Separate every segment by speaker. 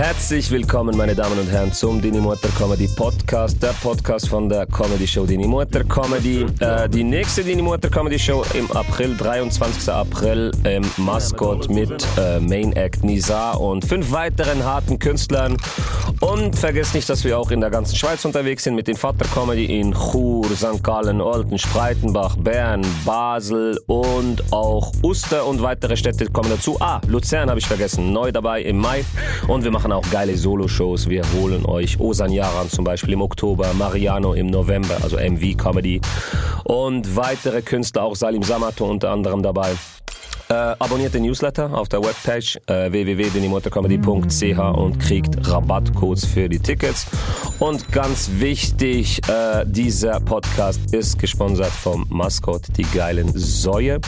Speaker 1: Herzlich willkommen, meine Damen und Herren, zum Dini Mutter Comedy Podcast, der Podcast von der Comedy Show Dini Mutter Comedy. Äh, die nächste Dini Mutter Comedy Show im April, 23. April, im Mascot mit äh, Main Act Nisa und fünf weiteren harten Künstlern. Und vergesst nicht, dass wir auch in der ganzen Schweiz unterwegs sind mit den Vater Comedy in Chur, St. Gallen, Olten, Spreitenbach, Bern, Basel und auch Uster und weitere Städte kommen dazu. Ah, Luzern habe ich vergessen, neu dabei im Mai. Und wir machen auch geile Solo-Shows. Wir holen euch Osan Yaran zum Beispiel im Oktober, Mariano im November, also MV Comedy. Und weitere Künstler, auch Salim Samato unter anderem dabei. Äh, abonniert den Newsletter auf der Webpage äh, www.denimotorcomedy.ch und kriegt Rabattcodes für die Tickets. Und ganz wichtig, äh, dieser Podcast ist gesponsert vom Mascot, die geilen Säue.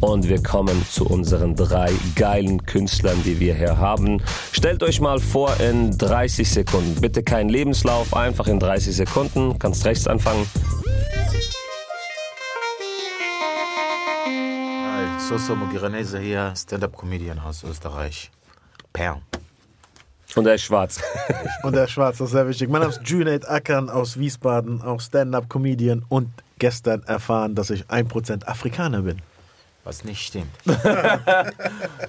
Speaker 1: Und wir kommen zu unseren drei geilen Künstlern, die wir hier haben. Stellt euch mal vor in 30 Sekunden. Bitte kein Lebenslauf, einfach in 30 Sekunden. Kannst rechts anfangen.
Speaker 2: Soso Mugiranese hier, Stand-Up-Comedian aus Österreich. Perm.
Speaker 1: Und er ist schwarz.
Speaker 3: Und der Schwarz, das ist sehr wichtig. Mein Name ist Junaid Ackern aus Wiesbaden, auch Stand-Up-Comedian und gestern erfahren, dass ich 1% Afrikaner bin.
Speaker 2: Was nicht stimmt.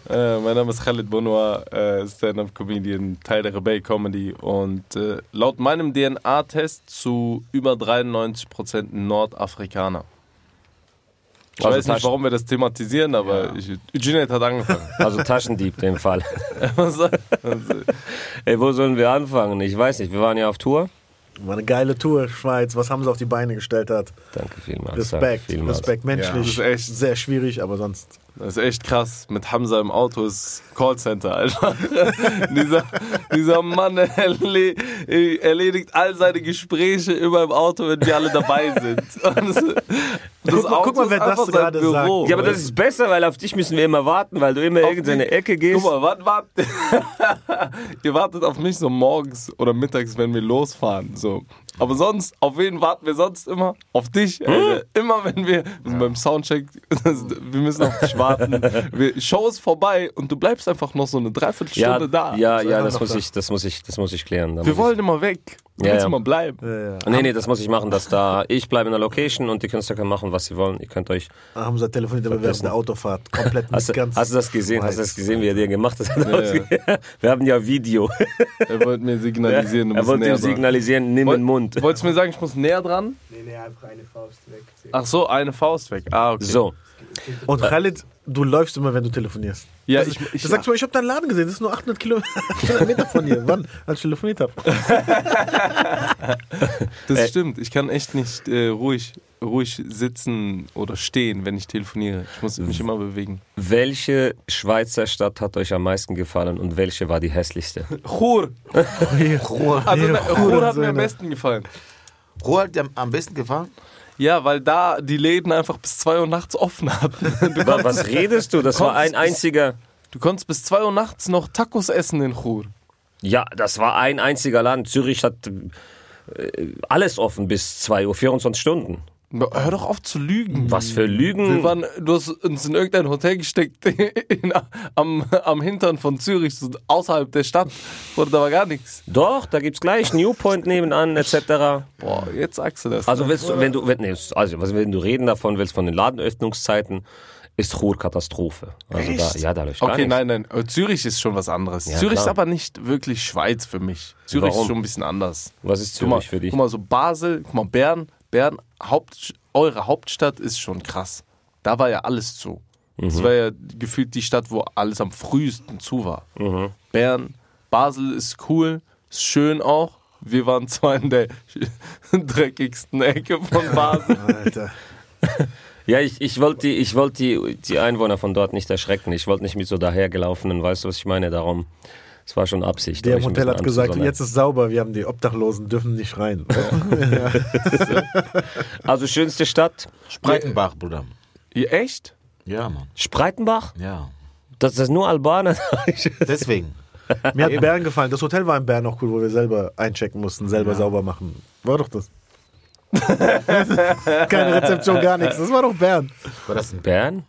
Speaker 4: Äh, mein Name ist Khalid Bonoir, äh, Stand-Up-Comedian, Teil der Rebell Comedy und äh, laut meinem DNA-Test zu über 93% Nordafrikaner. Ich
Speaker 1: Also
Speaker 4: weiß nicht, warum wir das thematisieren, aber ich, Junaid hat angefangen.
Speaker 1: Also Taschendieb, in dem Fall. Ey, wo sollen wir anfangen? Ich weiß nicht. Wir waren ja auf Tour.
Speaker 3: War eine geile Tour, Schweiz, was haben sie auf die Beine gestellt hat.
Speaker 1: Danke vielmals. danke
Speaker 3: Respekt,
Speaker 1: vielmals.
Speaker 3: Respekt, menschlich.
Speaker 4: Ja, das ist echt-
Speaker 3: Sehr schwierig, aber sonst.
Speaker 4: Das ist echt krass. Mit Hamza im Auto ist Callcenter, Alter. dieser, dieser Mann erle erledigt all seine Gespräche immer im Auto, wenn wir alle dabei sind. Das, das
Speaker 3: Guck mal- guck mal,
Speaker 4: ist
Speaker 3: wer das
Speaker 4: einfach
Speaker 3: gerade sagt.
Speaker 1: Ja, aber das ist besser, weil auf dich müssen wir immer warten, weil du immer
Speaker 4: Auf
Speaker 1: irgendeine Ecke gehst.
Speaker 4: Guck mal, wann wartet ihr wartet auf mich so morgens oder mittags, wenn wir losfahren. So. Aber sonst, auf wen warten wir sonst immer? Auf dich.
Speaker 1: Hm?
Speaker 4: Alter. Immer wenn wir, wir sind beim Soundcheck, wir müssen auf dich warten. Wir, Show ist vorbei und du bleibst einfach noch so eine
Speaker 1: ja,
Speaker 4: Dreiviertelstunde da.
Speaker 1: ja, ja, das muss
Speaker 3: da.
Speaker 1: ich, das muss ich, das muss ich klären. Da
Speaker 4: Wir wollen immer weg. Du
Speaker 1: Ja,
Speaker 4: willst
Speaker 1: ja.
Speaker 4: immer bleiben.
Speaker 3: Ja, ja.
Speaker 1: nee, nee, das muss ich machen, dass da ich bleibe in der Location und die Künstler können machen, was sie wollen. Ihr könnt euch.
Speaker 3: Haben sie telefoniert, aber während der Autofahrt komplett
Speaker 1: Hast,
Speaker 3: nicht
Speaker 1: du-
Speaker 3: ganz.
Speaker 1: hast du das gesehen? Hast du das
Speaker 3: weiß.
Speaker 1: gesehen, wie er dir gemacht hat?
Speaker 4: Ja,
Speaker 1: Wir haben ja Video.
Speaker 4: Er wollte mir signalisieren, du
Speaker 1: er wollte ihm signalisieren, nimm den Mund.
Speaker 4: Wolltest du mir sagen, ich muss näher dran?
Speaker 5: Nee, nee, einfach eine Faust weg.
Speaker 4: Ach so, eine Faust weg. Ah, okay.
Speaker 1: So.
Speaker 3: Und Khalid, du läufst immer, wenn du telefonierst.
Speaker 4: Ja,
Speaker 3: das,
Speaker 4: ich, ich,
Speaker 3: du sagst mal, ich habe deinen Laden gesehen, das ist nur 800 Kilometer von hier. Wann? Als ich telefoniert habe.
Speaker 4: Das
Speaker 1: Äh,
Speaker 4: stimmt. Ich kann echt nicht äh, ruhig, ruhig sitzen oder stehen, wenn ich telefoniere. Ich muss mich immer bewegen.
Speaker 1: Welche Schweizer Stadt hat euch am meisten gefallen und welche war die hässlichste?
Speaker 4: Chur. Also ne, Chur hat mir am besten gefallen.
Speaker 2: Ruhe hat dir am besten gefallen?
Speaker 4: Ja, weil da die Läden einfach bis 2 Uhr nachts offen hatten. Du,
Speaker 1: Wa- Was redest du? Das war ein einziger.
Speaker 4: du konntest bis 2 Uhr nachts noch Tacos essen in Chur.
Speaker 1: Ja, das war ein einziger Laden. Zürich hat äh, alles offen bis 2 Uhr, 24 Stunden.
Speaker 4: Hör doch auf zu lügen.
Speaker 1: Was für Lügen.
Speaker 4: Wir waren, du hast uns in irgendein Hotel gesteckt in, am, am Hintern von Zürich, so außerhalb der Stadt. Oder da war gar nichts.
Speaker 1: Doch, da gibt's gleich Newpoint nebenan etc.
Speaker 4: Boah, jetzt sagst du das.
Speaker 1: Also willst wenn du, wenn, nee, also wenn du reden davon willst von den Ladenöffnungszeiten, ist Chur Katastrophe. Also da, ja, da läuft gar
Speaker 4: Okay,
Speaker 1: nichts.
Speaker 4: nein, nein. Aber Zürich ist schon was anderes.
Speaker 1: Ja,
Speaker 4: Zürich ist
Speaker 1: klar.
Speaker 4: aber nicht wirklich Schweiz für mich. Zürich
Speaker 1: Warum?
Speaker 4: ist schon ein bisschen anders.
Speaker 1: Was ist
Speaker 4: Guck mal,
Speaker 1: Zürich für dich?
Speaker 4: guck mal, so Basel, guck mal, Bern, Bern, Haupt, eure Hauptstadt ist schon krass. Da war ja alles zu.
Speaker 1: Mhm.
Speaker 4: Das war ja gefühlt die Stadt, wo alles am frühesten zu war.
Speaker 1: Mhm.
Speaker 4: Bern, Basel ist cool, ist schön auch. Wir waren zwar in der dreckigsten Ecke von Basel.
Speaker 3: Alter.
Speaker 1: Ja, ich, ich wollte die, ich wollte die, die Einwohner von dort nicht erschrecken. Ich wollte nicht mit so dahergelaufenen, weißt du, was ich meine? Darum, es war schon Absicht.
Speaker 3: Der im Hotel hat gesagt, jetzt ist sauber, wir haben die Obdachlosen, dürfen nicht rein.
Speaker 1: Also schönste Stadt?
Speaker 2: Spreitenbach, Bruder.
Speaker 4: Ja, echt?
Speaker 2: Ja, Mann.
Speaker 1: Spreitenbach?
Speaker 2: Ja.
Speaker 1: Das ist nur Albaner.
Speaker 2: Deswegen.
Speaker 3: Mir hat Bern gefallen. Das Hotel war in Bern auch cool, wo wir selber einchecken mussten, selber
Speaker 2: Ja.
Speaker 3: sauber machen. War doch das. Keine Rezeption, gar nichts. Das war doch Bern.
Speaker 2: War das ein
Speaker 1: Bern?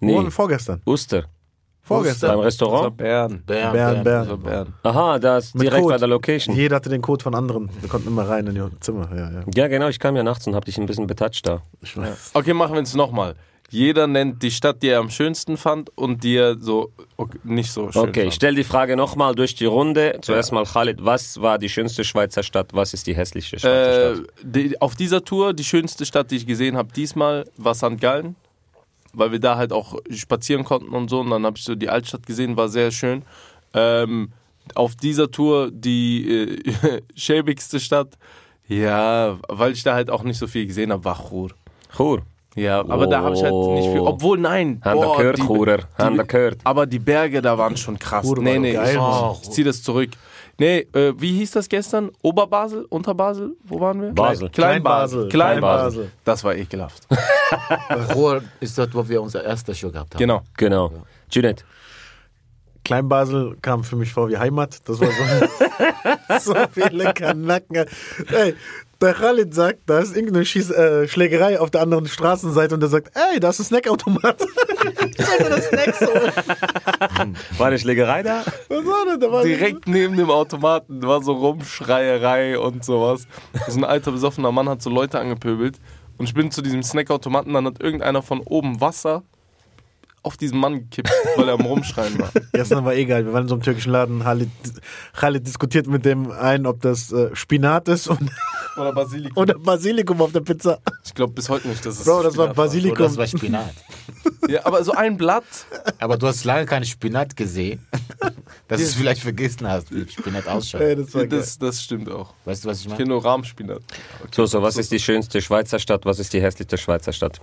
Speaker 3: Nee.
Speaker 1: Nee,
Speaker 3: vorgestern.
Speaker 1: Uster.
Speaker 3: Vorgestern.
Speaker 1: Beim
Speaker 4: Das
Speaker 1: Restaurant?
Speaker 4: Bern.
Speaker 2: Bern,
Speaker 3: Bern,
Speaker 4: Das war
Speaker 3: Bern.
Speaker 4: Bern.
Speaker 1: Aha, das
Speaker 3: Mit
Speaker 1: direkt
Speaker 3: Code.
Speaker 1: bei der Location.
Speaker 3: Jeder hatte den Code von anderen. Wir konnten immer rein in ihr Zimmer. Ja, ja.
Speaker 1: Ja, genau, ich kam ja nachts und hab dich ein bisschen betatscht da.
Speaker 3: Ich weiß.
Speaker 4: Okay, machen wir es nochmal. Jeder nennt die Stadt, die er am schönsten fand und die er so okay, nicht so schön
Speaker 1: Okay, ich
Speaker 4: fand.
Speaker 1: stelle die Frage nochmal durch die Runde. Zuerst mal Khalid, was war die schönste Schweizer Stadt? Was ist die hässlichste Schweizer
Speaker 4: Äh,
Speaker 1: Stadt?
Speaker 4: die, auf dieser Tour, die schönste Stadt, die ich gesehen habe, diesmal war St. Gallen, weil wir da halt auch spazieren konnten und so. Und dann habe ich so die Altstadt gesehen, war sehr schön. Ähm, auf dieser Tour die äh, schäbigste Stadt, ja, weil ich da halt auch nicht so viel gesehen habe, war Chur.
Speaker 1: Chur.
Speaker 4: Ja, aber da habe ich halt nicht viel. Obwohl, nein.
Speaker 1: Haben
Speaker 4: boah,
Speaker 1: gehört,
Speaker 4: die-
Speaker 1: Churer. Haben
Speaker 4: die-
Speaker 1: gehört.
Speaker 4: Aber die Berge da waren schon krass.
Speaker 3: Chur war
Speaker 4: nee,
Speaker 3: doch
Speaker 4: nee,
Speaker 3: geil,
Speaker 4: ich, ich ziehe das zurück. Nee, äh, wie hieß das gestern? Oberbasel? Unterbasel? Wo waren wir?
Speaker 1: Basel.
Speaker 4: Kleinbasel.
Speaker 3: Kleinbasel.
Speaker 4: Kleinbasel. Das war ekelhaft.
Speaker 2: Ruhr ist dort, wo wir unser erster Show gehabt haben.
Speaker 4: genau.
Speaker 1: Genau. Junet.
Speaker 3: Kleinbasel kam für mich vor wie Heimat. Das war so, so viele Kanacken. Ey, der Khalid sagt, da ist irgendeine Schieß, äh, Schlägerei auf der anderen Straßenseite und er sagt, ey, da ist ein Snackautomat. ich sollte das Snacks holen.
Speaker 1: War eine Schlägerei da?
Speaker 3: Was war denn? Da war
Speaker 4: Direkt neben dem Automaten war so Rumschreierei und sowas. So ein alter besoffener Mann hat so Leute angepöbelt. Und ich bin zu diesem Snackautomaten, dann hat irgendeiner von oben Wasser auf diesen Mann gekippt, weil er am Rumschreien war.
Speaker 3: Gestern war egal. Wir waren in so einem türkischen Laden. Khalid, Khalid diskutiert mit dem einen, ob das äh, Spinat ist und,
Speaker 4: Oder Basilikum.
Speaker 3: oder Basilikum auf der Pizza.
Speaker 4: Ich glaube bis heute nicht, dass es
Speaker 3: Bro, das war
Speaker 4: Spinat
Speaker 3: Basilikum.
Speaker 2: das war Spinat.
Speaker 4: Ja, aber so ein Blatt.
Speaker 2: Aber du hast lange keinen Spinat gesehen, dass du es vielleicht vergessen hast, wie Spinat ausschaut.
Speaker 3: Ey, das.
Speaker 4: Das, das stimmt auch.
Speaker 2: Weißt du, was ich
Speaker 4: Ich
Speaker 2: meine?
Speaker 4: kenne nur Rahmspinat.
Speaker 1: So, so, was ist die schönste Schweizer Stadt? Was ist die hässlichste Schweizer Stadt?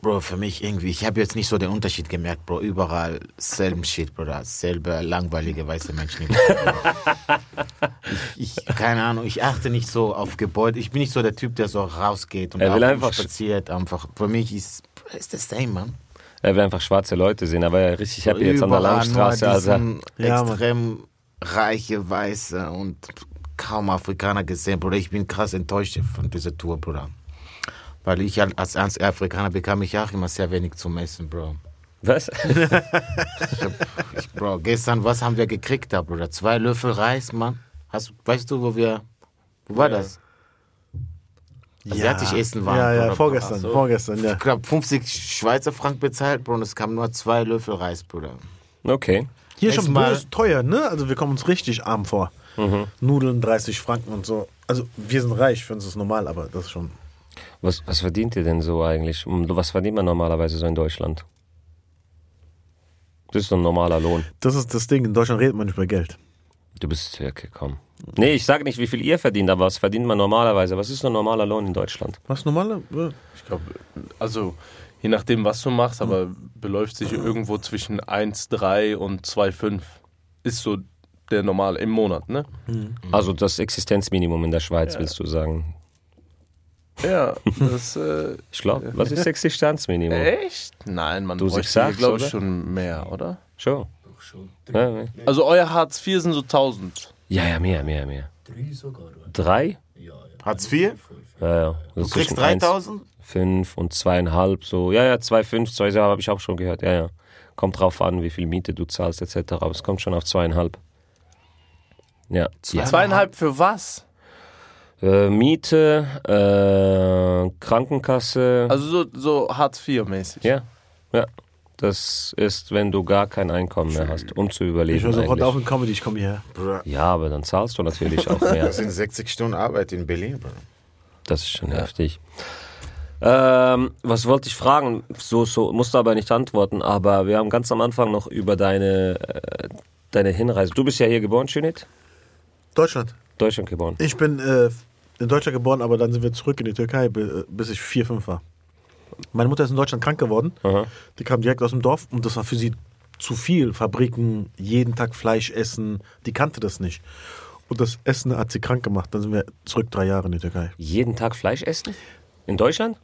Speaker 2: Bro, für mich irgendwie, ich habe jetzt nicht so den Unterschied gemerkt, Bro. Überall selben Shit, Bro. Selbe langweilige weiße Menschen. ich, ich, keine Ahnung, ich achte nicht so auf Gebäude. Ich bin nicht so der Typ, der so rausgeht und
Speaker 1: Er will einfach-
Speaker 2: spaziert. Einfach. Für mich ist ist das same, man.
Speaker 1: Er will einfach schwarze Leute sehen. Er war ja richtig happy jetzt an der Langstraße.
Speaker 2: nur
Speaker 1: Also,
Speaker 2: diesen
Speaker 3: Ja,
Speaker 2: extrem reiche Weiße und kaum Afrikaner gesehen, Bruder. Ich bin krass enttäuscht von dieser Tour, Bruder. Weil ich als Afrikaner bekam ich auch immer sehr wenig zum Essen, Bro.
Speaker 1: was?
Speaker 2: Ich, Bro, gestern, was haben wir gekriegt da, Bruder? Zwei Löffel Reis, Mann. Hast, weißt du, wo wir, wo war das? Asiatisch essen waren.
Speaker 3: Ja, ja,
Speaker 2: Bruder.
Speaker 3: vorgestern.
Speaker 4: So.
Speaker 3: Vorgestern, ja.
Speaker 2: Ich glaube, 50 Schweizer Frank bezahlt, Bro, und es kamen nur zwei Löffel Reis, Bruder.
Speaker 1: Okay.
Speaker 3: Hier ist schon
Speaker 2: Mal-
Speaker 3: teuer, ne? Also wir kommen uns richtig arm vor. Nudeln 30 Franken und so. Also wir sind reich, für uns ist es normal, aber das ist schon.
Speaker 1: Was, was verdient ihr denn so eigentlich? Um, Was verdient man normalerweise so in Deutschland? Das ist so ein normaler Lohn.
Speaker 3: Das ist das Ding. In Deutschland redet man nicht über Geld.
Speaker 1: Du bist Türke, komm. Nee, ich sage nicht, wie viel ihr verdient, aber was verdient man normalerweise? Was ist so ein normaler Lohn in Deutschland?
Speaker 3: Was normale? Ja.
Speaker 4: Ich glaube, also je nachdem, was du machst, aber beläuft sich irgendwo zwischen 1,3 und 2,5. Ist so der normale im Monat, ne?
Speaker 1: Also das Existenzminimum in der Schweiz, willst du sagen?
Speaker 4: Ja, das. Äh,
Speaker 1: Ich glaube, was ist Existenzminimum?
Speaker 4: echt? Nein, man
Speaker 1: Du
Speaker 4: bräuchte glaube ich,
Speaker 1: oder?
Speaker 4: schon mehr, oder?
Speaker 1: Schon. Ja, ja.
Speaker 4: Also euer Hartz IV sind so 1000.
Speaker 1: ja, ja, mehr, mehr, mehr. Drei?
Speaker 2: Hartz IV?
Speaker 1: Ja, ja. So
Speaker 2: Du kriegst
Speaker 1: zwischen eins,
Speaker 2: 3000?
Speaker 1: fünf und zweieinhalb, so. Ja, ja, zwei, fünf, zwei, ja, habe ich auch schon gehört. Ja, ja. Kommt drauf an, wie viel Miete du zahlst, etc. Aber es kommt schon auf zweieinhalb. Ja. ja.
Speaker 4: Zweieinhalb für was?
Speaker 1: Äh, Miete, äh, Krankenkasse.
Speaker 4: Also so, so Hartz IV-mäßig.
Speaker 1: ja, ja. Das ist, wenn du gar kein Einkommen mehr hast, um zu
Speaker 3: Ich
Speaker 1: überleben.
Speaker 3: höre sofort
Speaker 1: eigentlich.
Speaker 3: auf in Comedy, ich komme hierher.
Speaker 1: Ja, aber dann zahlst du natürlich auch mehr.
Speaker 2: das sind 60 Stunden Arbeit in Berlin, Bruder.
Speaker 1: Das ist schon heftig. Ähm, was wollte ich fragen? So, so musst du aber nicht antworten. Aber wir haben ganz am Anfang noch über deine, äh, deine Hinreise. Du bist ja hier geboren, Schönit?
Speaker 3: Deutschland.
Speaker 1: Deutschland geboren.
Speaker 3: Ich bin äh, in Deutschland geboren, aber dann sind wir zurück in die Türkei, bi- bis ich vier, fünf war. Meine Mutter ist in Deutschland krank geworden.
Speaker 1: Aha.
Speaker 3: Die kam direkt aus dem Dorf und das war für sie zu viel. Fabriken, jeden Tag Fleisch essen. Die kannte das nicht. Und das Essen hat sie krank gemacht. Dann sind wir zurück drei Jahre in die Türkei.
Speaker 1: Jeden Tag Fleisch essen? In Deutschland?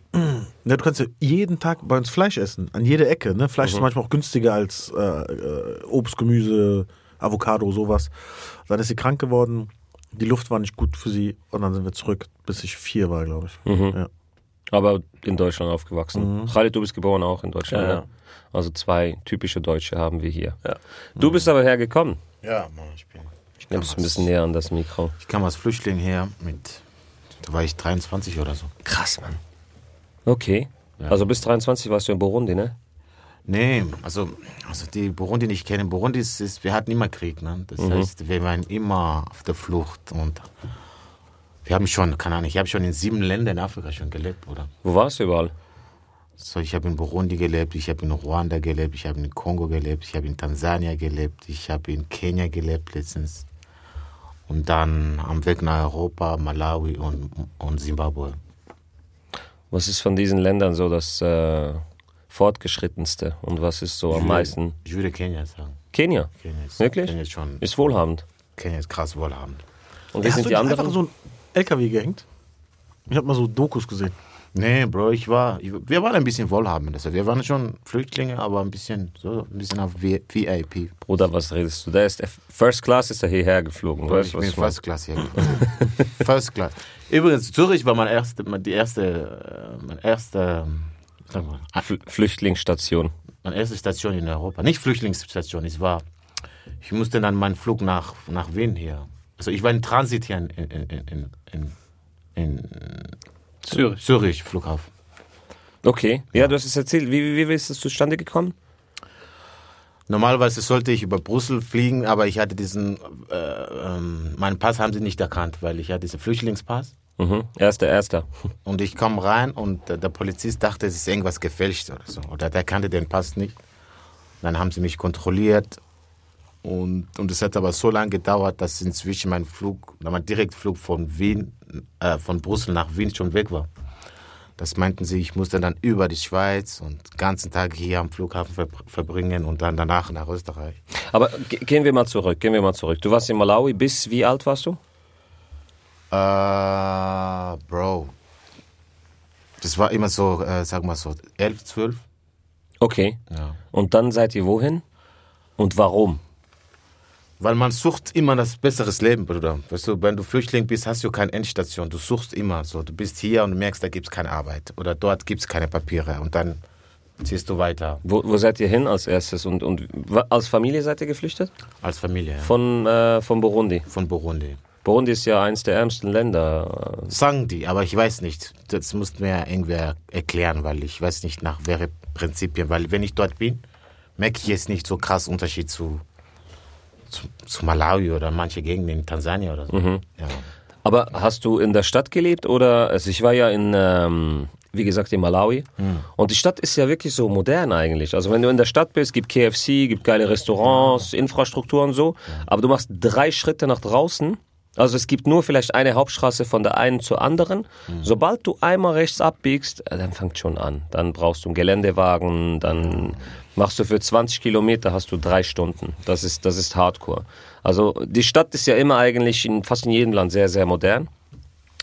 Speaker 3: Ja, du kannst ja jeden Tag bei uns Fleisch essen. An jeder Ecke. Ne? Fleisch ist manchmal auch günstiger als äh, äh, Obst, Gemüse, Avocado, sowas. Dann ist sie krank geworden. Die Luft war nicht gut für sie. Und dann sind wir zurück, bis ich vier war, glaube ich. Ja.
Speaker 1: Aber in Deutschland aufgewachsen. Khalid, du bist geboren auch in Deutschland.
Speaker 4: Ja,
Speaker 1: ne? Also zwei typische Deutsche haben wir hier.
Speaker 4: Ja.
Speaker 1: Du bist aber hergekommen.
Speaker 2: Ja, Mann, ich bin. Ich
Speaker 1: bist ein
Speaker 2: als,
Speaker 1: bisschen näher an das Mikro.
Speaker 2: ich kam als Flüchtling her mit. Da war ich 23 oder so.
Speaker 1: Krass, Mann. Okay. Also bis 23 warst du in Burundi, ne?
Speaker 2: Nee, also, also die Burundi nicht kennen. Burundi ist, ist wir hatten immer Krieg, ne? Das heißt, wir waren immer auf der Flucht und wir haben schon, keine Ahnung, ich habe schon in sieben Ländern in Afrika schon gelebt, oder?
Speaker 1: Wo warst du überall?
Speaker 2: So, ich habe in Burundi gelebt, ich habe in Ruanda gelebt, ich habe in Kongo gelebt, ich habe in Tansania gelebt, ich habe in Kenia gelebt letztens. Und dann am Weg nach Europa, Malawi und, und Zimbabwe.
Speaker 1: Was ist von diesen Ländern so das äh, fortgeschrittenste und was ist so am meisten?
Speaker 2: Ich würde Kenia sagen.
Speaker 1: Kenia.
Speaker 2: Kenia ist,
Speaker 1: Wirklich?
Speaker 2: Kenia ist schon,
Speaker 1: Ist wohlhabend.
Speaker 2: Kenia ist krass wohlhabend.
Speaker 1: Und wie
Speaker 3: Hast
Speaker 1: sind
Speaker 3: du
Speaker 1: die anderen?
Speaker 3: einfach so ein LKW gehängt? Ich habe mal so Dokus gesehen.
Speaker 2: Nee, Bro, ich war, ich, wir waren ein bisschen wohlhabend. Also wir waren schon Flüchtlinge, aber ein bisschen, so, ein bisschen auf VIP.
Speaker 1: Bruder, was redest du? Der ist First Class ist er hierher geflogen.
Speaker 2: Bro,
Speaker 1: Weißt
Speaker 2: ich bin? First Class hier. First Class. Übrigens, Zürich war mein erste, die erste, äh, mein erste, ähm, sag mal,
Speaker 1: Fl Flüchtlingsstation.
Speaker 2: meine erste Station in Europa. Nicht Flüchtlingsstation, ich war, ich musste dann meinen Flug nach, nach Wien hier. Also ich war in Transit hier in, in, in, in, in, in
Speaker 4: Zürich.
Speaker 2: Zürich, Flughafen.
Speaker 1: Okay. Ja, du hast es erzählt. Wie, wie, wie ist das zustande gekommen?
Speaker 2: Normalerweise sollte ich über Brüssel fliegen, aber ich hatte diesen, äh, ähm, meinen Pass haben sie nicht erkannt, weil ich hatte diesen Flüchtlingspass.
Speaker 1: Mhm. Erster, erster.
Speaker 2: Und ich komme rein und der, Polizist dachte, es ist irgendwas gefälscht oder so. Oder der kannte den Pass nicht. Dann haben sie mich kontrolliert. Und, und es hat aber so lange gedauert, dass inzwischen mein Flug, mein Direktflug von Wien, äh, von Brüssel nach Wien schon weg war. Das meinten sie, ich musste dann über die Schweiz und den ganzen Tag hier am Flughafen ver verbringen und dann danach nach Österreich.
Speaker 1: Aber ge- gehen wir mal zurück, gehen wir mal zurück. Du warst in Malawi, bis wie alt warst du?
Speaker 2: Äh, Bro. Das war immer so, äh, sag mal so, 11, 12.
Speaker 1: Okay.
Speaker 2: Ja.
Speaker 1: Und dann seid ihr wohin? Und warum?
Speaker 2: Weil man sucht immer das besseres Leben, Bruder. Weißt du, wenn du Flüchtling bist, hast du keine Endstation. Du suchst immer so. Du bist hier und merkst, da gibt es keine Arbeit. Oder dort gibt es keine Papiere. Und dann ziehst du weiter
Speaker 1: Wo, wo seid ihr hin als erstes? Und, und als Familie seid ihr geflüchtet?
Speaker 2: als Familie ja.
Speaker 1: Von, äh, von Burundi.
Speaker 2: von Burundi.
Speaker 1: Burundi ist ja eins der ärmsten Länder.
Speaker 2: Sagen die, aber ich weiß nicht. Das muss mir irgendwer erklären, weil ich weiß nicht nach welchen Prinzipien. Weil wenn ich dort bin, merke ich jetzt nicht so krass Unterschied zu, zu, zu Malawi oder manche Gegenden in Tansania oder so. Ja.
Speaker 1: Aber hast du in der Stadt gelebt oder? Also ich war ja in, ähm, wie gesagt, in Malawi. Und die Stadt ist ja wirklich so modern eigentlich. Also wenn du in der Stadt bist, gibt KFC, gibt geile Restaurants, Infrastruktur und so. Aber du machst drei Schritte nach draußen. Also es gibt nur vielleicht eine Hauptstraße von der einen zur anderen. Sobald du einmal rechts abbiegst, äh, dann fängt schon an. Dann brauchst du einen Geländewagen, dann machst du für 20 Kilometer hast du drei Stunden. Das ist, das ist Hardcore. Also die Stadt ist ja immer eigentlich in fast in jedem Land sehr, sehr modern.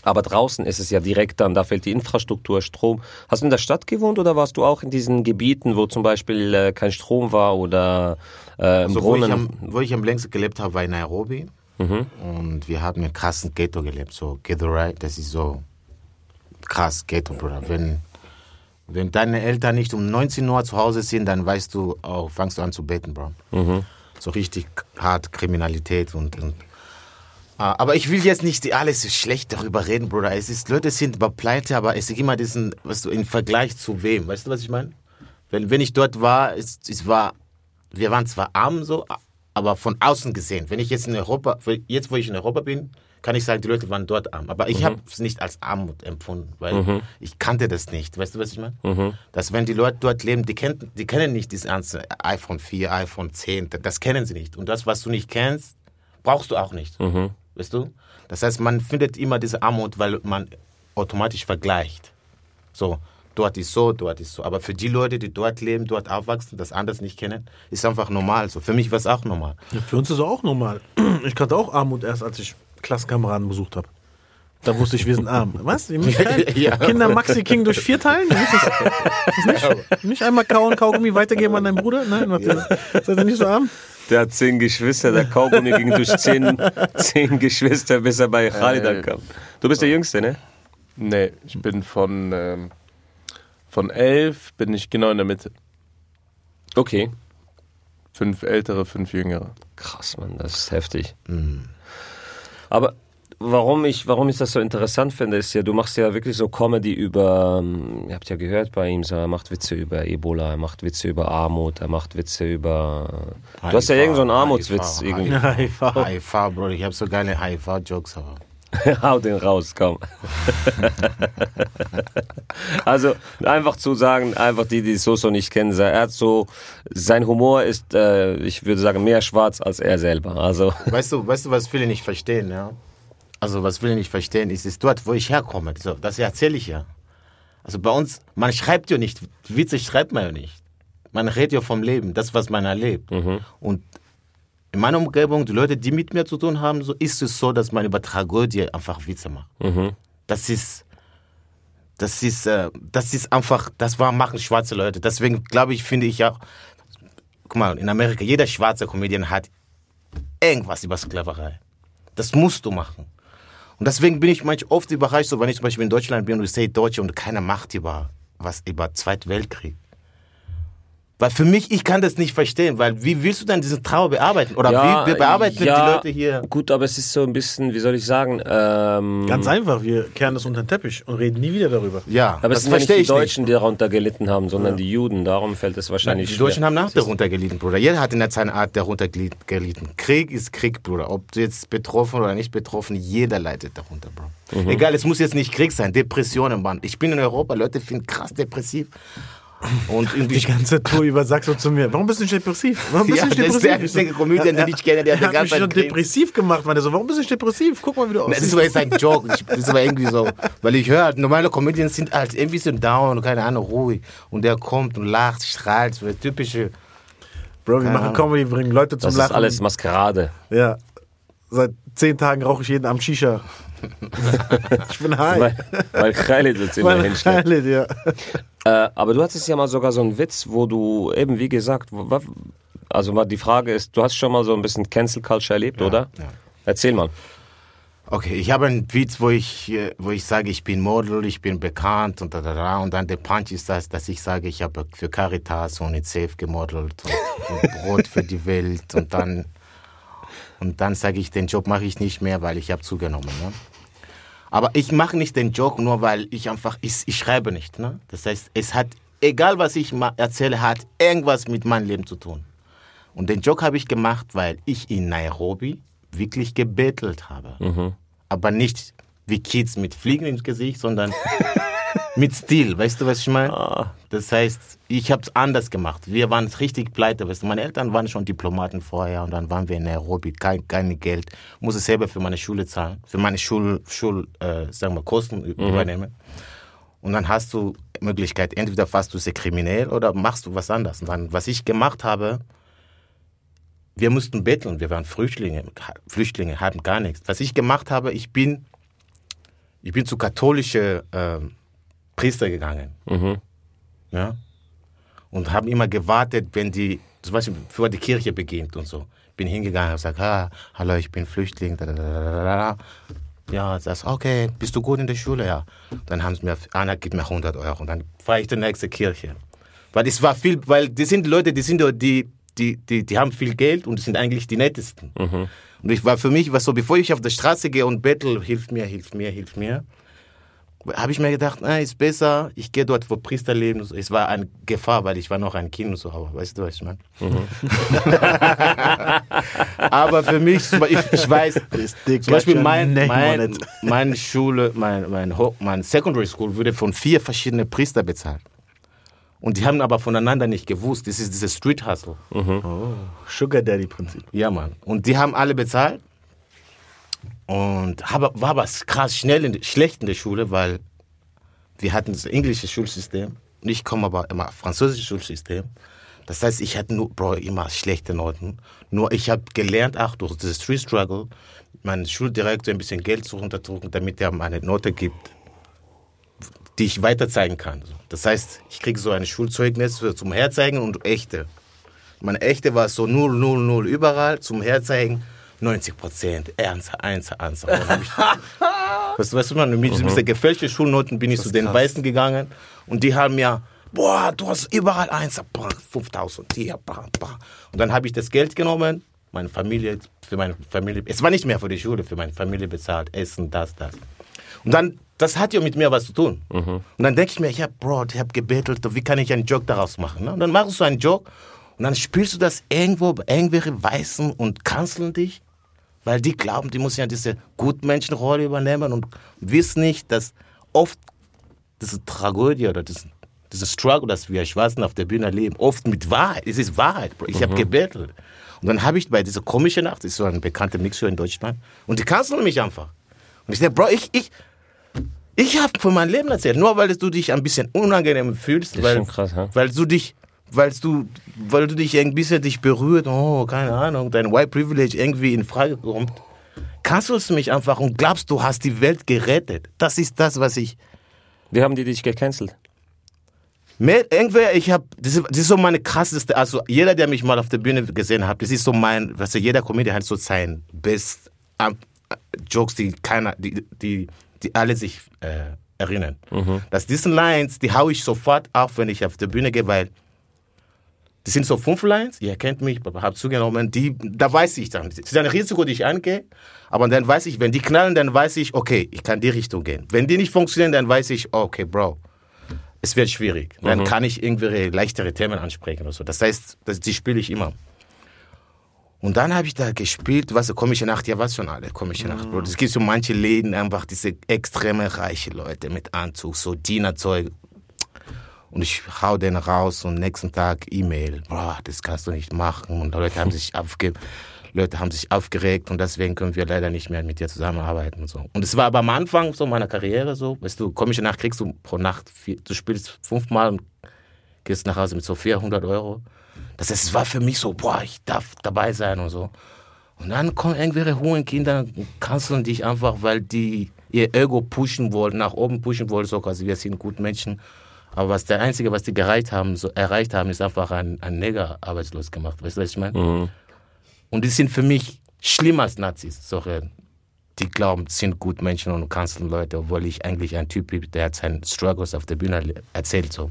Speaker 1: Aber draußen ist es ja direkt dann, da fehlt die Infrastruktur, Strom. Hast du in der Stadt gewohnt oder warst du auch in diesen Gebieten, wo zum Beispiel äh, kein Strom war oder äh, im
Speaker 2: So, wo, ich
Speaker 1: Brunnen?
Speaker 2: am, wo ich am längsten gelebt habe, war in Nairobi. Und wir haben in krassen Ghetto gelebt. So Ghetto-Right, das ist so krass Ghetto, Bruder. Wenn, wenn deine Eltern nicht um 19 Uhr zu Hause sind, dann weißt du, oh, fangst du an zu beten, Bro. So richtig hart Kriminalität und, und Ah, aber ich will jetzt nicht alles schlecht darüber reden, Bruder. Es ist, Leute sind über Pleite, aber es ist immer diesen, was du, im Vergleich zu wem. Weißt du, was ich meine? Wenn, wenn ich dort war, es, es war, wir waren zwar arm so, aber von außen gesehen. Wenn ich jetzt in Europa, jetzt wo ich in Europa bin, kann ich sagen, die Leute waren dort arm. Aber ich habe es nicht als Armut empfunden, weil ich kannte das nicht. Weißt du, was ich meine? Dass wenn die Leute dort leben, die kennen, die kennen nicht dieses ernste iPhone 4, iPhone 10, das, das kennen sie nicht. Und das, was du nicht kennst, brauchst du auch nicht. Weißt du? Das heißt, man findet immer diese Armut, weil man automatisch vergleicht. So, dort ist so, dort ist so. Aber für die Leute, die dort leben, dort aufwachsen, das anders nicht kennen, ist einfach normal. So, für mich war es auch normal.
Speaker 3: Ja, für uns ist es auch normal. Ich kannte auch Armut erst, als ich Klassenkameraden besucht habe. Da wusste ich, wir sind arm. Was? Ihr müsst kein
Speaker 2: Ja.
Speaker 3: Kinder Maxi King durch vier teilen? Ihr müsst das, das nicht, nicht einmal kauen, Kaugummi weitergeben an deinen Bruder? Nein, macht ihr, seid ihr nicht so arm?
Speaker 1: Der hat zehn Geschwister, der Kaugummi ging durch zehn, zehn Geschwister, bis er bei Khalid ankam. Du bist der Jüngste, ne?
Speaker 4: Nee, ich bin von, ähm, von elf bin ich genau in der Mitte.
Speaker 1: Okay.
Speaker 4: Fünf ältere, fünf jüngere.
Speaker 1: Krass, Mann, das ist heftig. Aber warum ich, warum ich das so interessant finde, ist ja, du machst ja wirklich so Comedy über, ähm, ihr habt ja gehört bei ihm, so, er macht Witze über Ebola, er macht Witze über Armut, er macht Witze über. Du hast ja
Speaker 2: HIV,
Speaker 1: irgend so einen Armutswitz
Speaker 2: HIV,
Speaker 1: irgendwie.
Speaker 3: HIV.
Speaker 2: HIV, Bro, ich habe so geile HIV-Jokes, aber.
Speaker 1: Hau den raus, komm. also einfach zu sagen, einfach die, die Soso nicht kennen, er hat so, sein Humor ist, äh, ich würde sagen, mehr schwarz als er selber. Also
Speaker 2: Weißt du, weißt du, was viele nicht verstehen, ja? Also, was viele nicht verstehen, ist, ist dort, wo ich herkomme. So, das erzähle ich ja. Also bei uns, man schreibt ja nicht, Witze schreibt man ja nicht. Man redet ja vom Leben, das, was man erlebt. Und in meiner Umgebung, die Leute, die mit mir zu tun haben, so ist es so, dass man über Tragödie einfach Witze macht. Das ist, das ist, äh, das ist einfach, das war, machen schwarze Leute. Deswegen glaube ich, finde ich auch, guck mal, in Amerika, jeder schwarze Comedian hat irgendwas über Sklaverei. Das musst du machen. Und deswegen bin ich manchmal oft überrascht, so wenn ich zum Beispiel in Deutschland bin und ich sehe Deutsche und keiner macht über was über Zweiten Weltkrieg. Weil für mich, ich kann das nicht verstehen, weil wie willst du denn diesen Trauer bearbeiten? Oder wie, wie bearbeiten
Speaker 1: ja,
Speaker 2: die Leute hier?
Speaker 1: Gut, aber es ist so ein bisschen, wie soll ich sagen, ähm,
Speaker 3: Ganz einfach, wir kehren das unter den Teppich und reden nie wieder darüber.
Speaker 2: Ja,
Speaker 1: aber es
Speaker 2: das
Speaker 1: sind ja nicht die
Speaker 2: ich nicht.
Speaker 1: Deutschen, die darunter gelitten haben, sondern die Juden. Darum fällt es wahrscheinlich
Speaker 2: Die Deutschen
Speaker 1: schwer.
Speaker 2: haben nach darunter gelitten, Bruder. Jeder hat in der Zeit eine Art darunter gelitt- gelitten. Krieg ist Krieg, Bruder. Ob du jetzt betroffen oder nicht betroffen, jeder leidet darunter, Bro.
Speaker 1: Mhm.
Speaker 2: Egal, es muss jetzt nicht Krieg sein. Depressionen, Mann. Ich bin in Europa, Leute finden krass depressiv. Und irgendwie.
Speaker 3: Die ganze Tour über sagst du zu mir, warum bist du nicht depressiv? Warum bist
Speaker 2: Ja,
Speaker 3: du nicht
Speaker 2: das ist
Speaker 3: depressiv?
Speaker 2: der einzige Comedian, den ich kenne, der
Speaker 3: er
Speaker 2: die
Speaker 3: hat mich schon depressiv gemacht. Meinte so, warum bist du nicht depressiv? Guck mal, wie du
Speaker 2: Das
Speaker 3: aussiehst.
Speaker 2: ist aber jetzt ein Joke. Ich- Das ist aber irgendwie so. Weil ich höre, normale Comedians sind halt irgendwie so down, keine Ahnung, ruhig. Und der kommt und lacht, strahlt, so der typische.
Speaker 3: Bro, wir machen. Comedy, bringen Leute zum
Speaker 1: Das ist
Speaker 3: Lachen.
Speaker 1: alles Maskerade.
Speaker 3: Ja. Seit zehn Tagen rauche ich jeden Abend Shisha. Ich bin high.
Speaker 1: Weil, weil Khalid uns immer
Speaker 3: Mein
Speaker 1: hinstellt.
Speaker 3: Khalid, ja.
Speaker 1: Äh, aber du hattest ja mal sogar so einen Witz, wo du eben, wie gesagt, also mal die Frage ist, du hast schon mal so ein bisschen Cancel Culture erlebt, oder?
Speaker 2: ja.
Speaker 1: Erzähl mal.
Speaker 2: Okay, ich habe einen Witz, wo ich, äh, wo ich sage, ich bin Model, ich bin bekannt und da, da, da. Und dann der Punch ist das, dass ich sage, ich habe für Caritas und UNICEF gemodelt und, und Brot für die Welt. Und dann, und dann sage ich, den Job mache ich nicht mehr, weil ich habe zugenommen. Ne? Aber ich mache nicht den Joke nur, weil ich einfach, ich, ich schreibe nicht. Ne? Das heißt, es hat, egal was ich erzähle, hat irgendwas mit meinem Leben zu tun. Und den Joke habe ich gemacht, weil ich in Nairobi wirklich gebettelt habe. Aber nicht wie Kids mit Fliegen ins Gesicht, sondern mit Stil. Weißt du, was ich meine? Das heißt, ich habe es anders gemacht. Wir waren richtig pleite. Weißt du, meine Eltern waren schon Diplomaten vorher und dann waren wir in Nairobi, kein, kein Geld. Musste selber für meine Schule zahlen, für meine Schul, Schul äh, sagen wir, Kosten übernehmen. Und dann hast du Möglichkeit, entweder fährst du sehr kriminell oder machst du was anderes. Und dann, was ich gemacht habe, wir mussten betteln, wir waren Flüchtlinge, Flüchtlinge, hatten gar nichts. Was ich gemacht habe, ich bin, ich bin zu katholische ähm, Priester gegangen. Ja? Und habe immer gewartet, wenn die, zum Beispiel, bevor die Kirche beginnt und so. Bin hingegangen, habe gesagt, ah, hallo, ich bin Flüchtling. Da, da, da, da, da, da. Ja, sagst, okay, bist du gut in der Schule? Ja. Dann haben sie mir, Anna gibt mir 100 Euro und dann fahre ich zur nächsten Kirche. Weil es war viel, weil die sind Leute, die sind die, die, die, die haben viel Geld und sind eigentlich die nettesten. Und ich war für mich, was so, bevor ich auf der Straße gehe und bettel, hilf mir, hilf mir, hilf mir, habe ich mir gedacht, na, ist besser, ich gehe dort, wo Priester leben. Es war eine Gefahr, weil ich war noch ein Kind und so, aber weißt du, was ich meine? aber für mich, ich, ich weiß, zum Beispiel mein, mein, meine Schule, mein, mein, mein Secondary School wurde von vier verschiedenen Priester bezahlt. Und die haben aber voneinander nicht gewusst. Das ist dieses Street Hustle.
Speaker 3: Sugar Daddy Prinzip.
Speaker 2: Ja, Mann. Und die haben alle bezahlt. Und habe, war aber krass schnell in, schlecht in der Schule, weil wir hatten das englische Schulsystem. Und ich komme aber immer französisches Schulsystem. Das heißt, ich hatte nur, Bro, immer schlechte Noten. Nur ich habe gelernt, auch durch das Street Struggle, meinen Schuldirektor ein bisschen Geld zu unterdrücken, damit er mir eine Note gibt, die ich weiter zeigen kann. Das heißt, ich kriege so ein Schulzeugnis zum Herzeigen und echte. Meine echte war so 0, 0, 0 überall, zum Herzeigen 90 Prozent, Ernst, 1, 1. Und dann habe ich, Weißt du, weißt du, man, mit
Speaker 1: Mhm.
Speaker 2: diesen gefälschten Schulnoten bin ich zu den Weißen gegangen und die haben mir, boah, du hast überall eins, bam, 5000, hier, bam, bam. Und dann habe ich das Geld genommen, meine Familie, für meine Familie, es war nicht mehr für die Schule, für meine Familie bezahlt, Essen, das, das. Und dann, das hat ja mit mir was zu tun. Und dann denke ich mir, ja, Bro, ich habe gebettelt, wie kann ich einen Joke daraus machen? Ne? Und dann machst du einen Joke und dann spielst du das irgendwo bei irgendwelche Weißen und kanzeln dich, weil die glauben, die müssen ja diese Gutmenschenrolle übernehmen und wissen nicht, dass oft diese Tragödie oder das, dieses Struggle, das wir Schwarzen auf der Bühne erleben, oft mit Wahrheit. Es ist Wahrheit, Bro. Ich habe gebettelt. Und dann habe ich bei dieser komischen Nacht, das ist so eine bekannte Mixshow in Deutschland, und die kanzeln mich einfach. Und ich denke, Bro, ich, ich, ich habe von meinem Leben erzählt, nur weil du dich ein bisschen unangenehm fühlst, weil,
Speaker 1: krass,
Speaker 2: weil du dich, weil du, weil du dich ein bisschen dich berührt, oh, keine Ahnung, dein White Privilege irgendwie in Frage kommt, kanzelst du mich einfach und glaubst, du hast die Welt gerettet. Das ist das, was ich,
Speaker 1: Wie haben die dich gecancelt?
Speaker 2: Mehr, irgendwer, ich habe, das, ist- das ist so meine krasseste, also jeder, der mich mal auf der Bühne gesehen hat, das ist so mein, weißt du, jeder Comedian hat so sein Best ähm, äh, Jokes, die keiner, die, die, die alle sich äh, erinnern. Dass diesen Lines, die hau ich sofort auf, wenn ich auf der Bühne gehe, weil das sind so fünf Lines, ihr kennt mich, habt zugenommen, die, da weiß ich dann, das ist ein Risiko, das ich eingehe, aber dann weiß ich, wenn die knallen, dann weiß ich, okay, ich kann die Richtung gehen. Wenn die nicht funktionieren, dann weiß ich, okay, Bro, es wird schwierig. Dann kann ich irgendwelche leichtere Themen ansprechen oder so. Das heißt, das, die spiele ich immer. Und dann habe ich da gespielt, was komische Nacht, ja was schon alle, komische Nacht, Bro. Es gibt so manche Läden, einfach diese extreme reiche Leute mit Anzug, so Dienerzeug. Und ich hau den raus und nächsten Tag E-Mail, boah, das kannst du nicht machen. Und Leute haben sich aufge Leute haben sich aufgeregt und deswegen können wir leider nicht mehr mit dir zusammenarbeiten und so. Und es war aber am Anfang so meiner Karriere so, weißt du, komische Nacht kriegst du pro Nacht, vier, du spielst fünfmal und gehst nach Hause mit so 400 Euro. Das es war für mich so, boah, ich darf dabei sein und so. Und dann kommen irgendwelche hohen Kinder und kanzeln dich einfach, weil die ihr Ego pushen wollen, nach oben pushen wollen, so quasi, wir sind gut Menschen. Aber was der Einzige, was die erreicht haben, so erreicht haben, ist einfach ein, ein Neger arbeitslos gemacht. Weißt du, was ich meine? Und die sind für mich schlimmer als Nazis, solche, die glauben, sind gut Menschen und kanzeln Leute, obwohl ich eigentlich ein Typ bin, der hat seinen Struggles auf der Bühne erzählt. So.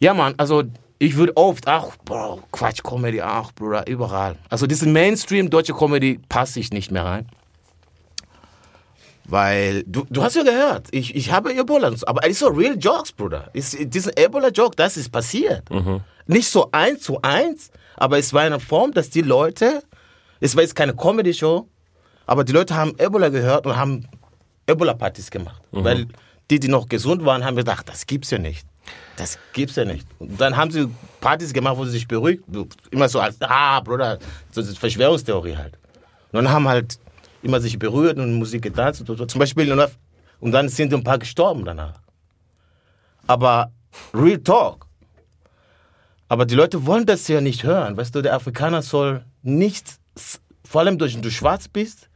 Speaker 2: Ja, Mann, also ich würde oft auch, Bro, Quatsch, Comedy auch, Bruder, überall. Also diese Mainstream deutsche Comedy passe ich nicht mehr rein. Weil, du, du hast ja gehört, ich, ich habe Ebola, aber es ist so real Jokes, Bruder. Ist, diesen Ebola-Joke, das ist passiert. Nicht so eins zu eins, aber es war in einer Form, dass die Leute, es war jetzt keine Comedy-Show, aber die Leute haben Ebola gehört und haben Ebola-Partys gemacht. Weil die, die noch gesund waren, haben gedacht, das gibt's ja nicht. Das gibt's ja nicht. Und dann haben sie Partys gemacht, wo sie sich beruhigt, immer so als, ah, Bruder, so eine Verschwörungstheorie halt. Und dann haben halt immer sich berührt und Musik getanzt. Zum Beispiel, und dann sind ein paar gestorben danach. Aber Real Talk. Aber die Leute wollen das ja nicht hören. Weißt du, der Afrikaner soll nicht, vor allem durch, du schwarz bist,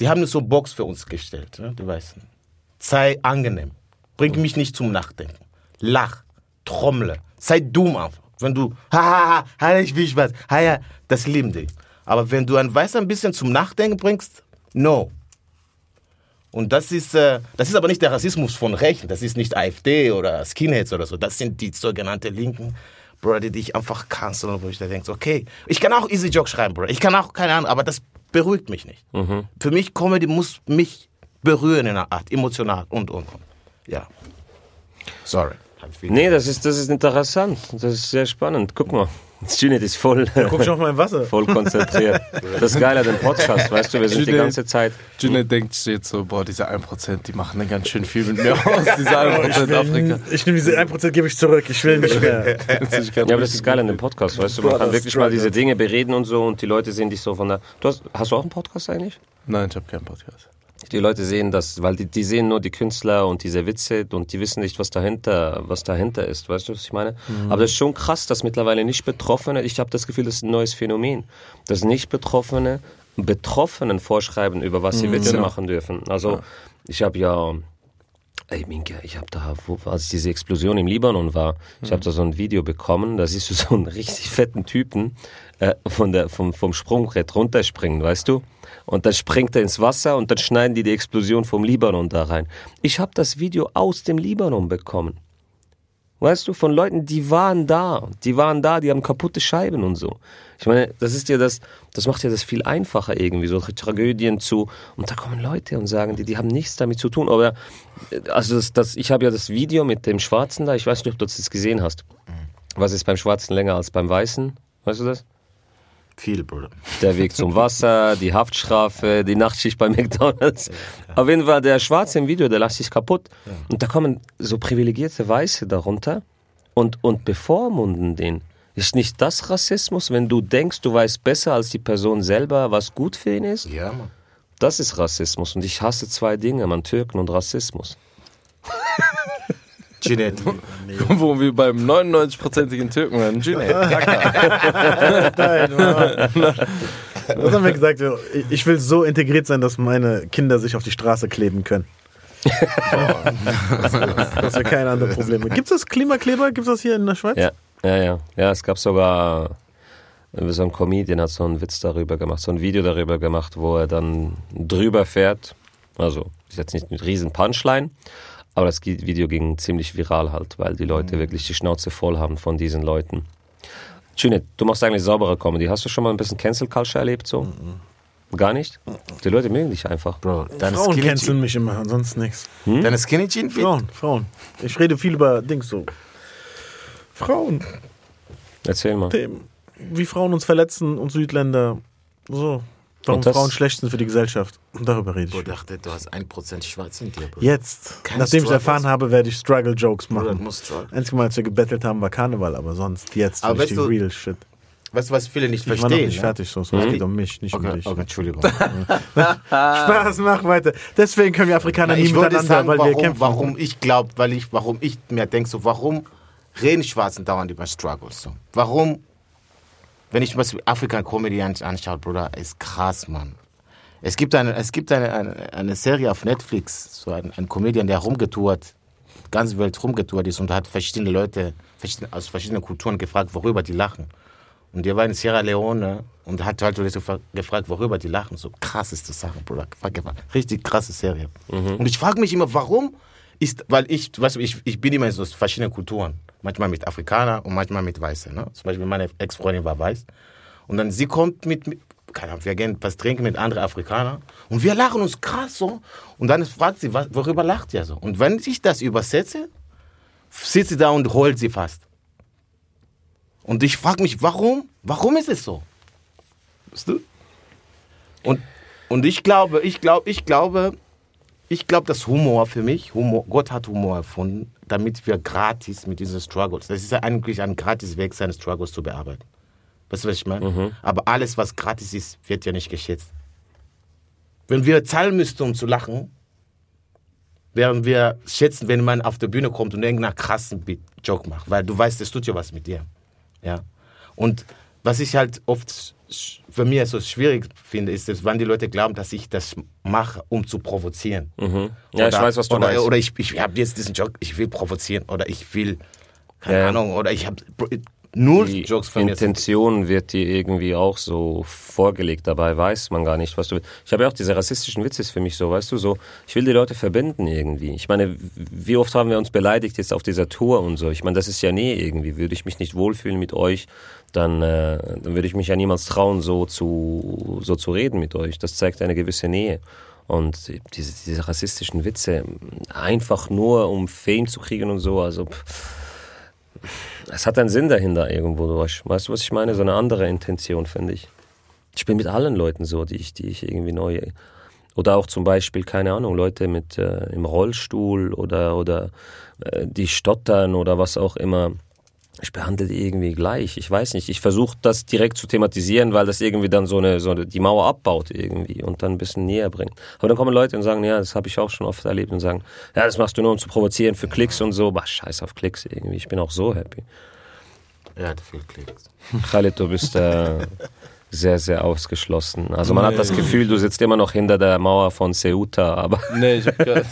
Speaker 2: die haben so Box für uns gestellt, ne, die Weißen. Sei angenehm. Bring mich nicht zum Nachdenken. Lach, trommle, sei dumm einfach. Wenn du, haha, ha, ich will Spaß, ha, ja, das lieben die. Aber wenn du ein Weißer ein bisschen zum Nachdenken bringst, no. Und das ist, äh, das ist aber nicht der Rassismus von Rechten. Das ist nicht AfD oder Skinheads oder so. Das sind die sogenannten Linken, Bro, die dich einfach canceln, wo ich da denke, okay, ich kann auch Easy Joke schreiben, Bro. Ich kann auch, keine Ahnung, aber das beruhigt mich nicht. Für mich, Comedy muss mich berühren in einer Art, emotional und, und, und. Ja. Sorry.
Speaker 1: Nee, das ist, das ist interessant. Das ist sehr spannend. Guck mal. Junet ist voll,
Speaker 3: Guck ich auf mein Wasser.
Speaker 1: voll konzentriert. Das ist geil an dem Podcast, weißt du, wir sind die
Speaker 4: Junet.
Speaker 1: ganze Zeit.
Speaker 4: Junet denkt sich jetzt so, boah, diese 1%, die machen dann ganz schön viel mit mir aus, diese 1% Afrika.
Speaker 3: Ich nehme diese 1% gebe ich zurück. Ich will nicht mehr.
Speaker 1: Ja, aber das ist geil an dem Podcast, weißt du, man kann wirklich mal diese Dinge bereden und so und die Leute sehen dich so von der. Du hast, hast du auch einen Podcast eigentlich?
Speaker 4: Nein, ich habe keinen Podcast.
Speaker 1: Die Leute sehen das, weil die, die sehen nur die Künstler und diese Witze und die wissen nicht, was dahinter, was dahinter ist. Weißt du, was ich meine? Aber das ist schon krass, dass mittlerweile nicht Betroffene, ich habe das Gefühl, das ist ein neues Phänomen, dass nicht Betroffene Betroffenen vorschreiben, über was sie Witze machen dürfen. Also ich habe ja Ey, Minka, ich habe da, wo, als diese Explosion im Libanon war, ich habe da so ein Video bekommen, da siehst du so einen richtig fetten Typen äh, von der, vom, vom Sprungbrett runterspringen, weißt du? Und dann springt er ins Wasser und dann schneiden die die Explosion vom Libanon da rein. Ich habe das Video aus dem Libanon bekommen. Weißt du, von Leuten, die waren da, die waren da, die haben kaputte Scheiben und so. Ich meine, das ist ja das, das macht ja das viel einfacher irgendwie, solche Tragödien zu. Und da kommen Leute und sagen, die, die haben nichts damit zu tun. Aber also das, das, ich habe ja das Video mit dem Schwarzen da, ich weiß nicht, ob du das gesehen hast. Was ist beim Schwarzen länger als beim Weißen? Weißt du das?
Speaker 2: Viel, Bruder.
Speaker 1: Der Weg zum Wasser, die Haftstrafe, die Nachtschicht bei McDonalds. Auf jeden Fall, der Schwarze im Video, der lacht sich kaputt. Und da kommen so privilegierte Weiße darunter und, und bevormunden den. Ist nicht das Rassismus, wenn du denkst, du weißt besser als die Person selber, was gut für ihn ist?
Speaker 2: Ja, Mann.
Speaker 1: Das ist Rassismus. Und ich hasse zwei Dinge, man Türken und Rassismus.
Speaker 2: Jeanette.
Speaker 4: Wo wir beim 99%igen Türken waren.
Speaker 3: Mann. Was haben wir gesagt? Ich- will so integriert sein, dass meine Kinder sich auf die Straße kleben können. dass wir keine anderen Probleme. Gibt es das Klimakleber? Gibt es das hier in der Schweiz?
Speaker 1: Ja, ja, ja. Ja, es gab sogar, äh, so ein Comedian hat so einen Witz darüber gemacht, so ein Video darüber gemacht, wo er dann drüber fährt. Also, ist jetzt nicht ein riesen Punchline, aber das Video ging ziemlich viral halt, weil die Leute wirklich die Schnauze voll haben von diesen Leuten. Junet, du machst eigentlich saubere Comedy. Hast du schon mal ein bisschen Cancel Culture erlebt so? Gar nicht? Die Leute mögen dich einfach.
Speaker 2: Bro, deine
Speaker 3: Frauen
Speaker 2: Skinny,
Speaker 3: canceln mich immer, ansonsten nichts.
Speaker 2: Jean, deine Skinny Jean?
Speaker 3: Frauen, Frauen. Ich rede viel über Dings so. Frauen,
Speaker 1: Erzähl mal.
Speaker 3: Themen. Wie Frauen uns verletzen und Südländer. So. Warum
Speaker 1: Und das-
Speaker 3: Frauen schlecht sind für die Gesellschaft. Und darüber rede
Speaker 2: Bro,
Speaker 3: ich.
Speaker 2: dachte, du hast 1% schwarz in dir, Bro.
Speaker 3: Jetzt,
Speaker 2: Keine
Speaker 3: nachdem ich
Speaker 2: Struggles.
Speaker 3: erfahren habe, werde ich Struggle-Jokes
Speaker 2: Bruder,
Speaker 3: machen.
Speaker 2: musst struggle.
Speaker 3: Einzig Mal, als wir gebettelt haben, war Karneval, aber sonst jetzt
Speaker 2: Aber
Speaker 3: die
Speaker 2: du-
Speaker 3: real shit.
Speaker 2: Weißt du, was viele nicht
Speaker 3: Ich war noch
Speaker 2: verstehen?
Speaker 3: nicht
Speaker 2: ne?
Speaker 3: fertig, so. so. Es geht um mich, nicht um
Speaker 2: Okay,
Speaker 3: dich.
Speaker 2: okay, Entschuldigung.
Speaker 3: Spaß, mach weiter. Deswegen können wir Afrikaner nie
Speaker 2: ich würde
Speaker 3: miteinander,
Speaker 2: sagen,
Speaker 3: weil
Speaker 2: warum,
Speaker 3: wir kämpfen.
Speaker 2: warum ich glaube, weil ich, warum ich mir denke, so, warum reden Schwarzen dauernd über Struggles? So? Warum, wenn ich mir African Comedy an- anschaue, Bruder, ist krass, Mann. Es gibt eine, es gibt eine, eine, eine Serie auf Netflix, so ein, ein Comedian, der rumgetourt, ganze Welt rumgetourt ist und hat verschiedene Leute verschiedene, aus verschiedenen Kulturen gefragt, worüber die lachen. Und der war in Sierra Leone und hat halt so gefragt, worüber die lachen. So krasseste Sachen, Bruder. Richtig krasse Serie. Und ich frage mich immer, warum ist, weil ich, weißt du, ich, ich bin immer in so verschiedenen Kulturen. Manchmal mit Afrikaner und manchmal mit Weißen. Ne? Zum Beispiel meine Ex-Freundin war weiß. Und dann sie kommt mit, mit keine Ahnung, wir gehen was trinken mit anderen Afrikanern und wir lachen uns krass so. Und dann fragt sie, was, worüber lacht ihr so? Und wenn ich das übersetze, sitzt sie da und heult sie fast. Und ich frage mich, warum? Warum ist es so? Weißt du? Und, und ich glaube, ich glaube, ich glaube, ich glaube, dass Humor für mich, Humor, Gott hat Humor erfunden, damit wir gratis mit diesen Struggles, das ist ja eigentlich ein gratis Weg, seine Struggles zu bearbeiten. Weißt du, was ich meine? Aber alles, was gratis ist, wird ja nicht geschätzt. Wenn wir zahlen müssten, um zu lachen, werden wir schätzen, wenn man auf der Bühne kommt und irgendeinen krassen Joke macht, weil du weißt, es tut ja was mit dir. Ja. Und was ich halt oft für mich so schwierig finde, ist, dass, wenn die Leute glauben, dass ich das mache, um zu provozieren.
Speaker 1: Ja, ich weiß, was du
Speaker 2: oder,
Speaker 1: meinst.
Speaker 2: Oder ich, ich habe jetzt diesen Joke, ich will provozieren. Oder ich will, keine
Speaker 1: Ja.
Speaker 2: Ahnung, oder ich habe nur
Speaker 1: Die
Speaker 2: Jokes von mir.
Speaker 1: Intention wird dir irgendwie auch so vorgelegt, dabei weiß man gar nicht, was du willst. Ich habe ja auch diese rassistischen Witze ist für mich so, weißt du, so, ich will die Leute verbinden irgendwie. Ich meine, wie oft haben wir uns beleidigt jetzt auf dieser Tour und so. Ich meine, das ist ja nee irgendwie. Würde ich mich nicht wohlfühlen mit euch, dann, äh, dann würde ich mich ja niemals trauen, so zu, so zu reden mit euch. Das zeigt eine gewisse Nähe. Und diese, diese rassistischen Witze, einfach nur um Fame zu kriegen und so, also pff, es hat einen Sinn dahinter irgendwo durch. Weißt du, was ich meine? So eine andere Intention, finde ich. Ich bin mit allen Leuten so, die ich, die ich irgendwie neu. Oder auch zum Beispiel, keine Ahnung, Leute mit äh, im Rollstuhl oder, oder äh, die stottern oder was auch immer. Ich behandle die irgendwie gleich. Ich weiß nicht. Ich versuche das direkt zu thematisieren, weil das irgendwie dann so eine, so eine, die Mauer abbaut irgendwie und dann ein bisschen näher bringt. Aber dann kommen Leute und sagen, ja, das habe ich auch schon oft erlebt und sagen, ja, das machst du nur um zu provozieren für Klicks und so. Bah, scheiß auf Klicks irgendwie. Ich bin auch so happy.
Speaker 2: Er hat viel Klicks.
Speaker 1: Khalid, du bist äh, sehr, sehr ausgeschlossen. Also man hat das Gefühl, du sitzt immer noch hinter der Mauer von Ceuta, aber
Speaker 4: Nee, ich hab gerade.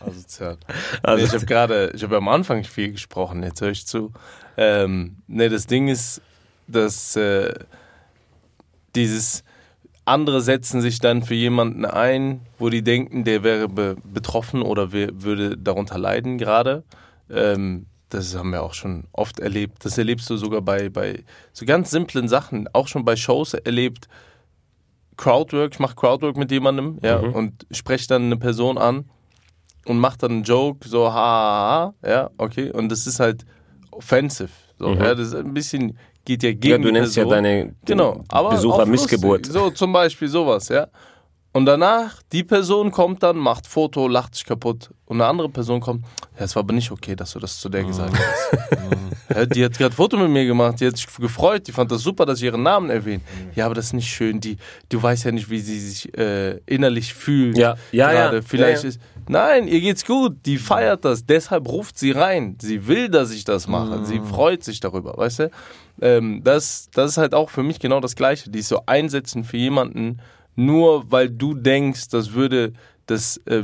Speaker 4: Also.
Speaker 1: Also-
Speaker 4: nee, ich habe gerade, ich habe am Anfang viel gesprochen, jetzt höre ich zu. Ähm, nee, das Ding ist, dass äh, dieses andere setzen sich dann für jemanden ein, wo die denken, der wäre be betroffen oder würde darunter leiden gerade. Ähm, das haben wir auch schon oft erlebt. Das erlebst du sogar bei, bei so ganz simplen Sachen, auch schon bei Shows erlebt. Crowdwork, ich mache Crowdwork mit jemandem, ja, und spreche dann eine Person an und mache dann einen Joke, so ha, ha, ha, ja, okay, und das ist halt offensive, so, ja, das ist ein bisschen, geht ja gegen
Speaker 1: Ja, du nennst ja
Speaker 4: Person.
Speaker 1: deine
Speaker 4: genau, aber
Speaker 1: Besucher. Missgeburt.
Speaker 4: So, zum Beispiel sowas, ja. Und danach, die Person kommt dann, macht Foto, lacht sich kaputt. Und eine andere Person kommt, ja, es war aber nicht okay, dass du das zu der gesagt hast. ja, die hat gerade Foto mit mir gemacht, die hat sich gefreut, die fand das super, dass ich ihren Namen erwähnt. Ja, aber das ist nicht schön, die, du weißt ja nicht, wie sie sich äh, innerlich fühlt.
Speaker 1: Ja, ja,
Speaker 4: gerade.
Speaker 1: ja.
Speaker 4: Vielleicht
Speaker 1: Ja, ja.
Speaker 4: ist, nein, ihr geht's gut, die feiert das, deshalb ruft sie rein. Sie will, dass ich das mache, sie freut sich darüber, weißt du? Ähm, das, das ist halt auch für mich genau das Gleiche, die so einsetzen für jemanden, nur weil du denkst, das würde, das, äh,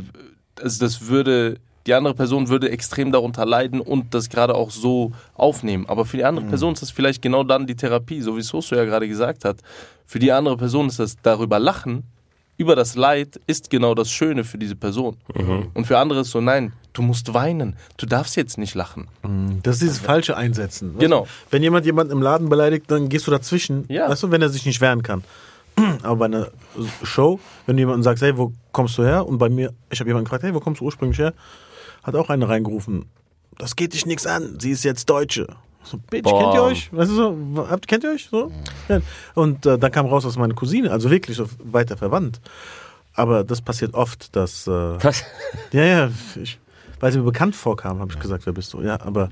Speaker 4: also das würde, die andere Person würde extrem darunter leiden und das gerade auch so aufnehmen. Aber für die andere Person ist das vielleicht genau dann die Therapie, so wie Soso ja gerade gesagt hat. Für die andere Person ist das darüber lachen, über das Leid, ist genau das Schöne für diese Person. Und für andere ist so, nein, du musst weinen, du darfst jetzt nicht lachen.
Speaker 3: Das ist dieses falsche Einsetzen. Weißt
Speaker 4: Genau.
Speaker 3: Du? Wenn jemand jemanden im Laden beleidigt, dann gehst du dazwischen,
Speaker 4: Ja.
Speaker 3: weißt du, wenn er sich nicht wehren kann. Aber bei einer Show, wenn du jemanden sagst, hey, wo kommst du her? Und bei mir, ich habe jemanden gefragt, hey, wo kommst du ursprünglich her? Hat auch einer reingerufen, das geht dich nichts an, sie ist jetzt Deutsche. So, Bitch,
Speaker 1: Boah.
Speaker 3: kennt ihr euch? Weißt du so, habt, kennt ihr euch? So? Und äh, dann kam raus, dass meine Cousine, also wirklich so weiter verwandt. Aber das passiert oft, dass. Äh,
Speaker 1: Was?
Speaker 3: ja, ja, ich, weil sie mir bekannt vorkam, habe ich gesagt, wer bist du? Ja, aber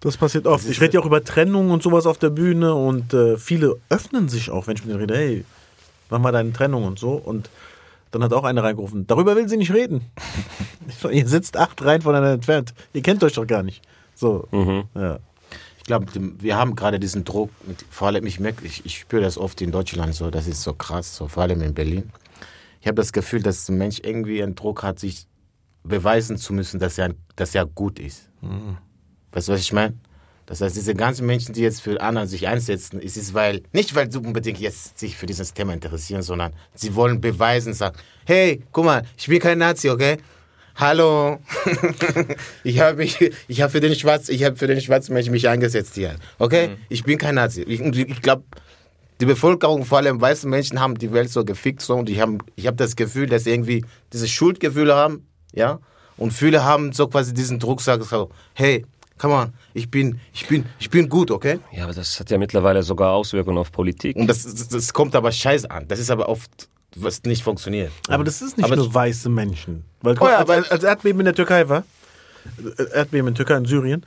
Speaker 3: das passiert oft. Ich rede ja auch über Trennung und sowas auf der Bühne und äh, viele öffnen sich auch, wenn ich mit denen rede, hey, war deine Trennung und so. Und dann hat auch einer reingerufen, darüber will sie nicht reden. So, ihr sitzt acht Reihen voneinander entfernt. Ihr kennt euch doch gar nicht. So, ja.
Speaker 2: Ich glaube, wir haben gerade diesen Druck, mit, vor allem ich merke, ich, ich spüre das oft in Deutschland so, das ist so krass, so vor allem in Berlin. Ich habe das Gefühl, dass ein Mensch irgendwie einen Druck hat, sich beweisen zu müssen, dass er, dass er gut ist. Weißt du, was ich meine? Das heißt, diese ganzen Menschen, die jetzt für anderen sich einsetzen, ist es weil, nicht weil sie unbedingt jetzt sich für dieses Thema interessieren, sondern sie wollen beweisen, sagen, hey, guck mal, ich bin kein Nazi, okay? Hallo, ich habe mich, ich habe für den Schwarz, ich habe für den schwarzen Menschen mich eingesetzt hier, okay? Ich bin kein Nazi. Ich, ich glaube, die Bevölkerung, vor allem weiße Menschen, haben die Welt so gefickt so und ich habe, ich habe das Gefühl, dass sie irgendwie diese Schuldgefühle haben, ja? Und viele haben so quasi diesen Druck, sagen so, hey, come on, ich bin, ich bin, ich bin gut, okay?
Speaker 1: Ja, aber das hat ja mittlerweile sogar Auswirkungen auf Politik.
Speaker 2: Und das, das, das kommt aber scheiße an. Das ist aber oft, was nicht funktioniert.
Speaker 3: Aber das ist nicht
Speaker 2: Aber
Speaker 3: nur weiße Menschen. Weil,
Speaker 2: Oh ja,
Speaker 3: als,
Speaker 2: aber-
Speaker 3: als Erdbeben in der Türkei war, äh, Erdbeben in Türkei und Syrien,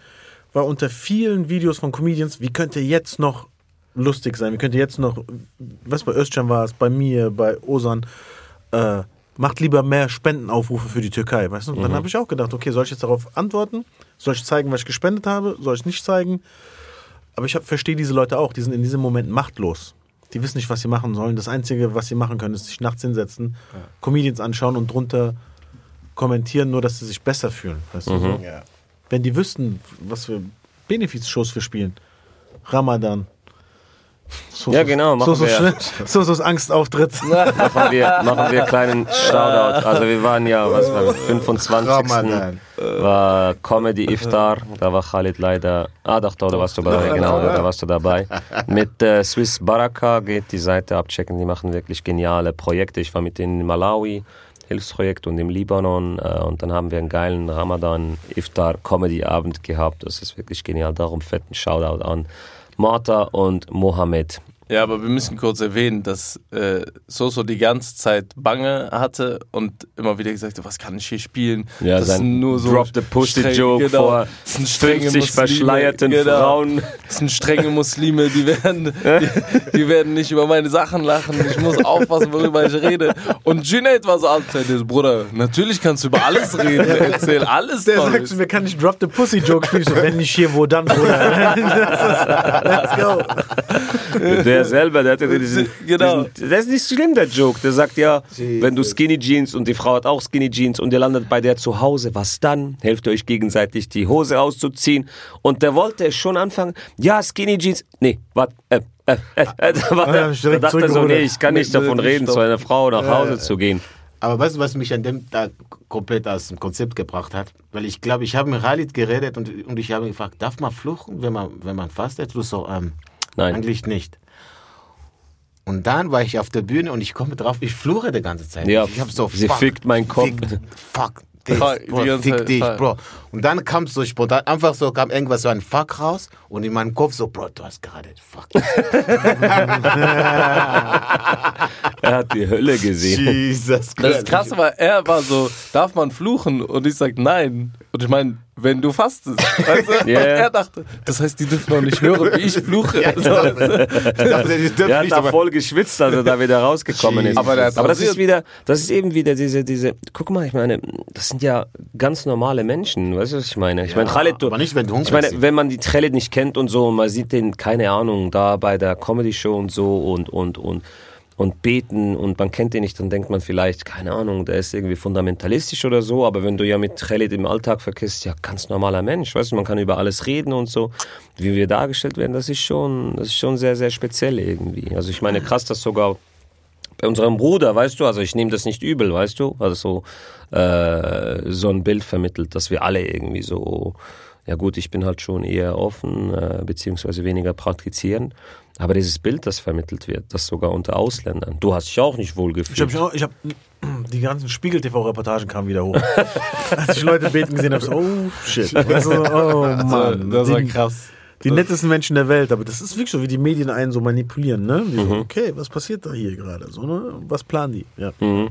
Speaker 3: war unter vielen Videos von Comedians, wie könnte jetzt noch lustig sein, wie könnte jetzt noch, was bei Özcan war es, bei mir, bei Osan, äh, macht lieber mehr Spendenaufrufe für die Türkei, weißt du? Und dann habe ich auch gedacht, okay, soll ich jetzt darauf antworten? Soll ich zeigen, was ich gespendet habe? Soll ich nicht zeigen? Aber ich verstehe diese Leute auch, die sind in diesem Moment machtlos. Die wissen nicht, was sie machen sollen. Das Einzige, was sie machen können, ist sich nachts hinsetzen, Comedians anschauen und drunter kommentieren, nur dass sie sich besser fühlen. Weißt du, so.
Speaker 2: Ja.
Speaker 3: Wenn die wüssten, was für Benefizshows wir spielen. Ramadan. So,
Speaker 1: Ja, genau, machen
Speaker 3: so, so,
Speaker 1: wir.
Speaker 3: schnell- so, so Angstauftritt.
Speaker 1: machen wir, machen wir kleinen Shoutout. Also wir waren ja, was war das, 25.
Speaker 2: Ramadan.
Speaker 1: war Comedy Iftar, da war Khalid leider, ah doch, da warst du dabei, genau, da warst du dabei. Mit äh, Swiss Baraka geht die Seite abchecken, die machen wirklich geniale Projekte. Ich war mit denen in Malawi, Hilfsprojekt und im Libanon äh, und dann haben wir einen geilen Ramadan Iftar Comedy Abend gehabt. Das ist wirklich genial, darum fetten Shoutout an Morta und Mohammed.
Speaker 4: Ja, aber wir müssen kurz erwähnen, dass äh, Soso die ganze Zeit Bange hatte und immer wieder gesagt hat, was kann ich hier spielen?
Speaker 1: Ja,
Speaker 4: das
Speaker 1: sein
Speaker 4: sind nur so
Speaker 1: Drop the Pussy
Speaker 4: streng-
Speaker 1: Joke
Speaker 4: genau,
Speaker 1: vor
Speaker 4: das sind strenge
Speaker 1: 50
Speaker 4: Muslime,
Speaker 1: verschleierten
Speaker 4: genau.
Speaker 1: Frauen.
Speaker 4: Das sind strenge Muslime, die werden, die, die werden nicht über meine Sachen lachen. Ich muss aufpassen, worüber ich rede. Und Junaid war so alt, Bruder, natürlich kannst du über alles reden. Erzähl alles
Speaker 3: Der sagt zu mir, kann ich Drop the Pussy Joke spielen? So, wenn nicht hier, wo dann, Bruder? Let's go.
Speaker 1: Der Der selber, der hat ja diesen,
Speaker 4: Genau.
Speaker 1: diesen, das ist nicht schlimm, der Joke. Der sagt ja, wenn du Skinny Jeans und die Frau hat auch Skinny Jeans und ihr landet bei der zu Hause, was dann? Helft ihr euch gegenseitig die Hose auszuziehen. Und der wollte schon anfangen, ja, Skinny Jeans, nee, warte, äh, äh, äh, äh, da, der,
Speaker 3: hab ich
Speaker 1: da dachte er so, nee, ich kann nicht davon reden, zu einer Frau nach Hause zu gehen.
Speaker 2: Aber weißt du, was mich an dem Tag komplett aus dem Konzept gebracht hat? Weil ich glaube, ich habe mit Khalid geredet und, und ich habe gefragt, darf man fluchen, wenn man, wenn man fastet? Du so, ähm,
Speaker 1: Nein.
Speaker 2: eigentlich nicht. Und dann war ich auf der Bühne und ich komme drauf, ich fluche die ganze Zeit.
Speaker 1: Ja,
Speaker 2: ich hab so,
Speaker 1: sie
Speaker 2: fuck,
Speaker 1: fickt meinen Kopf.
Speaker 2: Fick, fuck, dich, Bro, fick
Speaker 4: Zeit,
Speaker 2: dich. Bro. Und dann kam so spontan, einfach so kam irgendwas so ein Fuck raus und in meinem Kopf so, Bro, du hast gerade Fuck.
Speaker 1: Er hat die Hölle gesehen.
Speaker 2: Jesus
Speaker 4: Das ist krass, weil er war so, darf man fluchen? Und ich sag nein. Und ich meine, wenn du fastest. Weißt du?
Speaker 1: Ja,
Speaker 4: Und
Speaker 1: ja.
Speaker 4: er dachte, das heißt, die dürfen auch nicht hören, wie ich fluche.
Speaker 2: Ja,
Speaker 4: weißt du?
Speaker 2: Ich dachte, die dürfen
Speaker 1: Der hat
Speaker 2: nicht,
Speaker 1: da
Speaker 2: aber-
Speaker 1: voll geschwitzt, als er da wieder rausgekommen ist.
Speaker 4: Aber hat
Speaker 1: Aber das ist wieder, das ist eben wieder diese, diese, guck mal, ich meine, das sind ja ganz normale Menschen, weißt du, was ich meine? Ich meine, Khaled, du,
Speaker 2: aber nicht, wenn du
Speaker 1: Ich meine, wenn man die Khaled nicht kennt und so, und man sieht den, keine Ahnung, da bei der Comedy-Show und so und, und, und, und beten und man kennt den nicht, dann denkt man vielleicht, keine Ahnung, der ist irgendwie fundamentalistisch oder so, aber wenn du ja mit Khaled im Alltag verkehrt, ja, ganz normaler Mensch, weißt du, man kann über alles reden und so, wie wir dargestellt werden, das ist schon, das ist schon sehr, sehr speziell irgendwie. Also ich meine, krass, dass sogar bei unserem Bruder, weißt du, also ich nehme das nicht übel, weißt du, also so, äh, so ein Bild vermittelt, dass wir alle irgendwie so, ja gut, ich bin halt schon eher offen, äh, beziehungsweise weniger praktizierend, aber dieses Bild, das vermittelt wird, das sogar unter Ausländern, du hast dich auch nicht wohl
Speaker 3: Ich habe
Speaker 1: gefühlt.
Speaker 3: mich auch, ich hab, die ganzen Spiegel-TV-Reportagen kamen wieder hoch. Als ich Leute beten gesehen habe, so, oh shit. Weißt du, oh Mann.
Speaker 4: Das war krass.
Speaker 3: die nettesten Menschen der Welt, aber das ist wirklich so, wie die Medien einen so manipulieren, ne? Die so, okay, was passiert da hier gerade? So, ne? Was planen die? Ja.
Speaker 1: Mhm.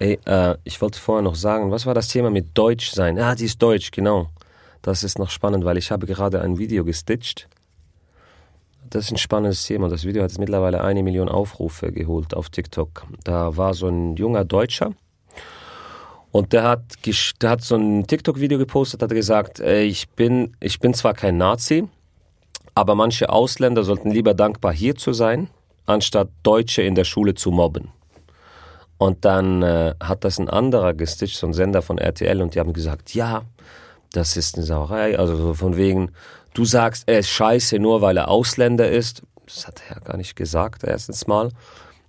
Speaker 1: Ey, äh, ich wollte vorher noch sagen, was war das Thema mit Deutsch sein? Ah, die ist Deutsch, genau. Das ist noch spannend, weil ich habe gerade ein Video gestitcht. Das ist ein spannendes Thema. Das Video hat jetzt mittlerweile eine Million Aufrufe geholt auf TikTok. Da war so ein junger Deutscher und der hat, der hat so ein TikTok-Video gepostet, hat gesagt, ich bin, ich bin zwar kein Nazi, aber manche Ausländer sollten lieber dankbar hier zu sein, anstatt Deutsche in der Schule zu mobben. Und dann äh, hat das ein anderer gestitcht, so ein Sender von RTL, und die haben gesagt, ja, das ist eine Sauerei. Also so von wegen, du sagst, er ist scheiße, nur weil er Ausländer ist. Das hat er ja gar nicht gesagt, erstens mal.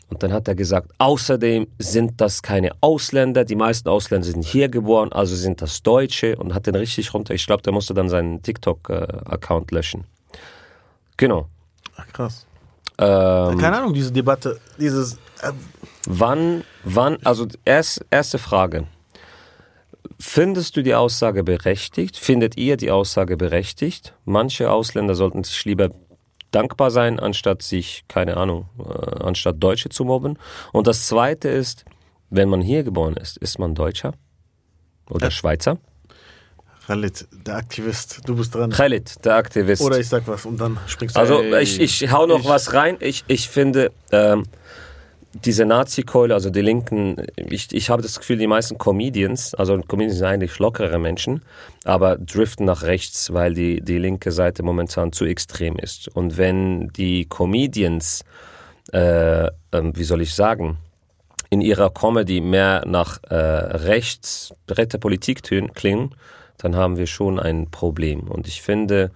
Speaker 1: Und dann hat er gesagt, außerdem sind das keine Ausländer, die meisten Ausländer sind hier geboren, also sind das Deutsche und hat den richtig runter. Ich glaube, der musste dann seinen TikTok-Account löschen. Genau.
Speaker 3: Ach, krass.
Speaker 1: Ähm,
Speaker 3: Keine Ahnung, diese Debatte, dieses. Äh,
Speaker 1: Wann, wann, also erst, erste Frage. Findest du die Aussage berechtigt? Findet ihr die Aussage berechtigt? Manche Ausländer sollten sich lieber dankbar sein, anstatt sich, keine Ahnung, äh, anstatt Deutsche zu mobben. Und das zweite ist, wenn man hier geboren ist, ist man Deutscher oder Schweizer?
Speaker 3: Khalid, der Aktivist, du bist dran.
Speaker 1: Khalid, der Aktivist.
Speaker 3: Oder ich sag was und dann springst du.
Speaker 1: Also
Speaker 4: Ey,
Speaker 1: ich, ich hau noch
Speaker 4: ich-
Speaker 1: was rein. Ich, ich finde, ähm, diese Nazi-Keule, also die Linken, ich, ich habe das Gefühl, die meisten Comedians, also Comedians sind eigentlich lockere Menschen, aber driften nach rechts, weil die, die linke Seite momentan zu extrem ist. Und wenn die Comedians, äh, ähm, wie soll ich sagen, in ihrer Comedy mehr nach äh, rechts, rechte Politik klingen, dann haben wir schon ein Problem. Und ich finde,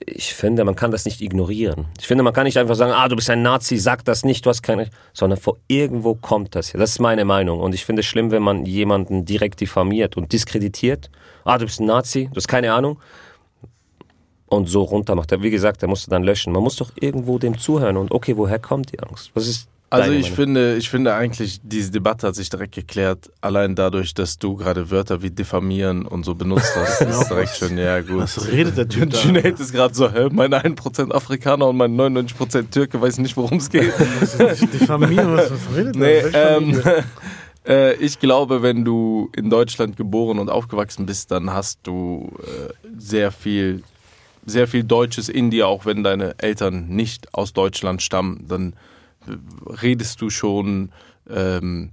Speaker 1: ich finde, man kann das nicht ignorieren. Ich finde, man kann nicht einfach sagen, ah, du bist ein Nazi, sag das nicht, du hast keine, sondern vor irgendwo kommt das her. Das ist meine Meinung. Und ich finde es schlimm, wenn man jemanden direkt diffamiert und diskreditiert. Ah, du bist ein Nazi, du hast keine Ahnung. Und so runter macht. Wie gesagt, der musste dann löschen. Man muss doch irgendwo dem zuhören und okay, woher kommt die Angst? Was ist
Speaker 4: Also ich
Speaker 1: Meinung?
Speaker 4: finde, ich finde eigentlich, diese Debatte hat sich direkt geklärt, allein dadurch, dass du gerade Wörter wie diffamieren und so benutzt hast. Das ist direkt schon, ja gut.
Speaker 3: Was redet der Typ da?
Speaker 4: Junaid ist gerade so, hä, mein 1% Afrikaner und mein 99% Türke weiß nicht, worum es geht.
Speaker 3: Diffamieren, was, was redet
Speaker 4: Nee,
Speaker 3: der?
Speaker 4: ähm, äh, ich glaube, wenn du in Deutschland geboren und aufgewachsen bist, dann hast du äh, sehr viel, sehr viel Deutsches in dir, auch wenn deine Eltern nicht aus Deutschland stammen, dann redest du schon ähm,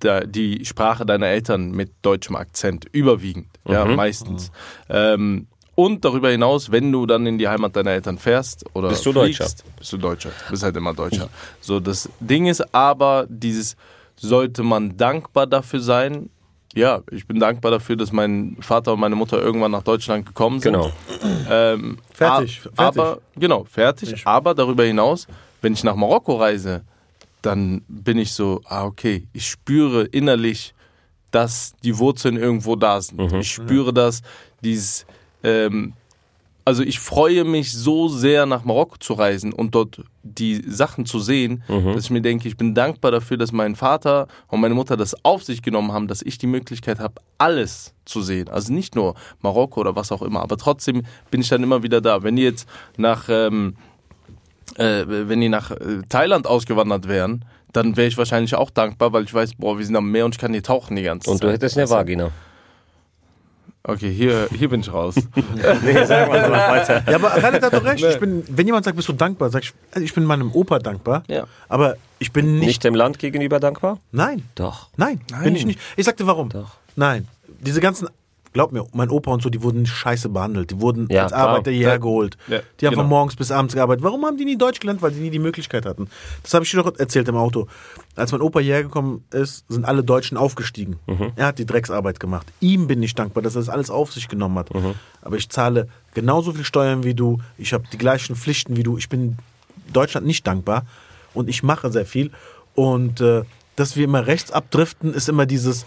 Speaker 4: da, die Sprache deiner Eltern mit deutschem Akzent überwiegend, ja, meistens. Ähm, Und darüber hinaus, wenn du dann in die Heimat deiner Eltern fährst oder
Speaker 1: Bist du
Speaker 4: fliegst,
Speaker 1: Deutscher.
Speaker 4: bist du Deutscher. Bist halt immer Deutscher. So, das Ding ist aber, dieses, sollte man dankbar dafür sein? Ja, ich bin dankbar dafür, dass mein Vater und meine Mutter irgendwann nach Deutschland gekommen sind.
Speaker 1: Genau.
Speaker 4: Ähm,
Speaker 3: Fertig, fertig.
Speaker 4: Aber, genau, fertig. Aber darüber hinaus, wenn ich nach Marokko reise, dann bin ich so, ah, okay, ich spüre innerlich, dass die Wurzeln irgendwo da sind. Ich spüre das, dieses, ähm, also ich freue mich so sehr nach Marokko zu reisen und dort die Sachen zu sehen, dass ich mir denke, ich bin dankbar dafür, dass mein Vater und meine Mutter das auf sich genommen haben, dass ich die Möglichkeit habe, alles zu sehen. Also nicht nur Marokko oder was auch immer, aber trotzdem bin ich dann immer wieder da. Wenn die jetzt nach, ähm, äh, wenn die nach äh, Thailand ausgewandert wären, dann wäre ich wahrscheinlich auch dankbar, weil ich weiß, boah, wir sind am Meer und ich kann hier tauchen die ganze
Speaker 1: Und
Speaker 4: Zeit.
Speaker 1: du hättest eine Vagina.
Speaker 4: Okay, hier, hier bin ich raus.
Speaker 1: Nee, sag mal, weiter.
Speaker 3: Ja, aber Khaled hat doch recht. Ich bin, wenn jemand sagt, bist du dankbar, sag ich, also ich bin meinem Opa dankbar.
Speaker 4: Ja.
Speaker 3: Aber ich bin nicht.
Speaker 1: Nicht dem Land gegenüber dankbar?
Speaker 3: Nein.
Speaker 1: Doch.
Speaker 3: Nein, bin ich nicht. Ich sagte warum.
Speaker 1: Doch.
Speaker 3: Nein. Diese ganzen, glaub mir, mein Opa und so, die wurden scheiße behandelt. Die wurden
Speaker 1: Ja,
Speaker 3: als
Speaker 1: klar.
Speaker 3: Arbeiter hierher
Speaker 4: Ja.
Speaker 3: geholt.
Speaker 4: Ja,
Speaker 3: Die haben
Speaker 4: genau.
Speaker 3: von morgens bis abends gearbeitet. Warum haben die nie Deutsch gelernt? Weil die nie die Möglichkeit hatten. Das habe ich dir doch erzählt im Auto. Als mein Opa hierher gekommen ist, sind alle Deutschen aufgestiegen.
Speaker 1: Mhm.
Speaker 3: Er hat die Drecksarbeit gemacht. Ihm bin ich dankbar, dass er das alles auf sich genommen hat.
Speaker 1: Mhm.
Speaker 3: Aber ich zahle genauso viel Steuern wie du. Ich habe die gleichen Pflichten wie du. Ich bin Deutschland nicht dankbar und ich mache sehr viel. Und äh, dass wir immer rechts abdriften, ist immer dieses,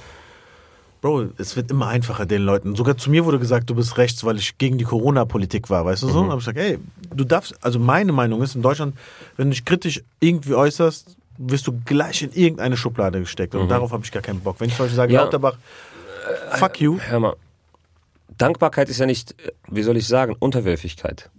Speaker 3: Bro, es wird immer einfacher den Leuten. Sogar zu mir wurde gesagt, du bist rechts, weil ich gegen die Corona-Politik war, weißt du so? Und hab ich gesagt, ey, du darfst, also meine Meinung ist in Deutschland, wenn du dich kritisch irgendwie äußerst, wirst du gleich in irgendeine Schublade gesteckt. Und darauf habe ich gar keinen Bock. Wenn ich zum Beispiel sage,
Speaker 1: Ja.
Speaker 3: Lauterbach, fuck you.
Speaker 1: Hör mal. Dankbarkeit ist ja nicht, äh, wie soll ich sagen, Unterwürfigkeit.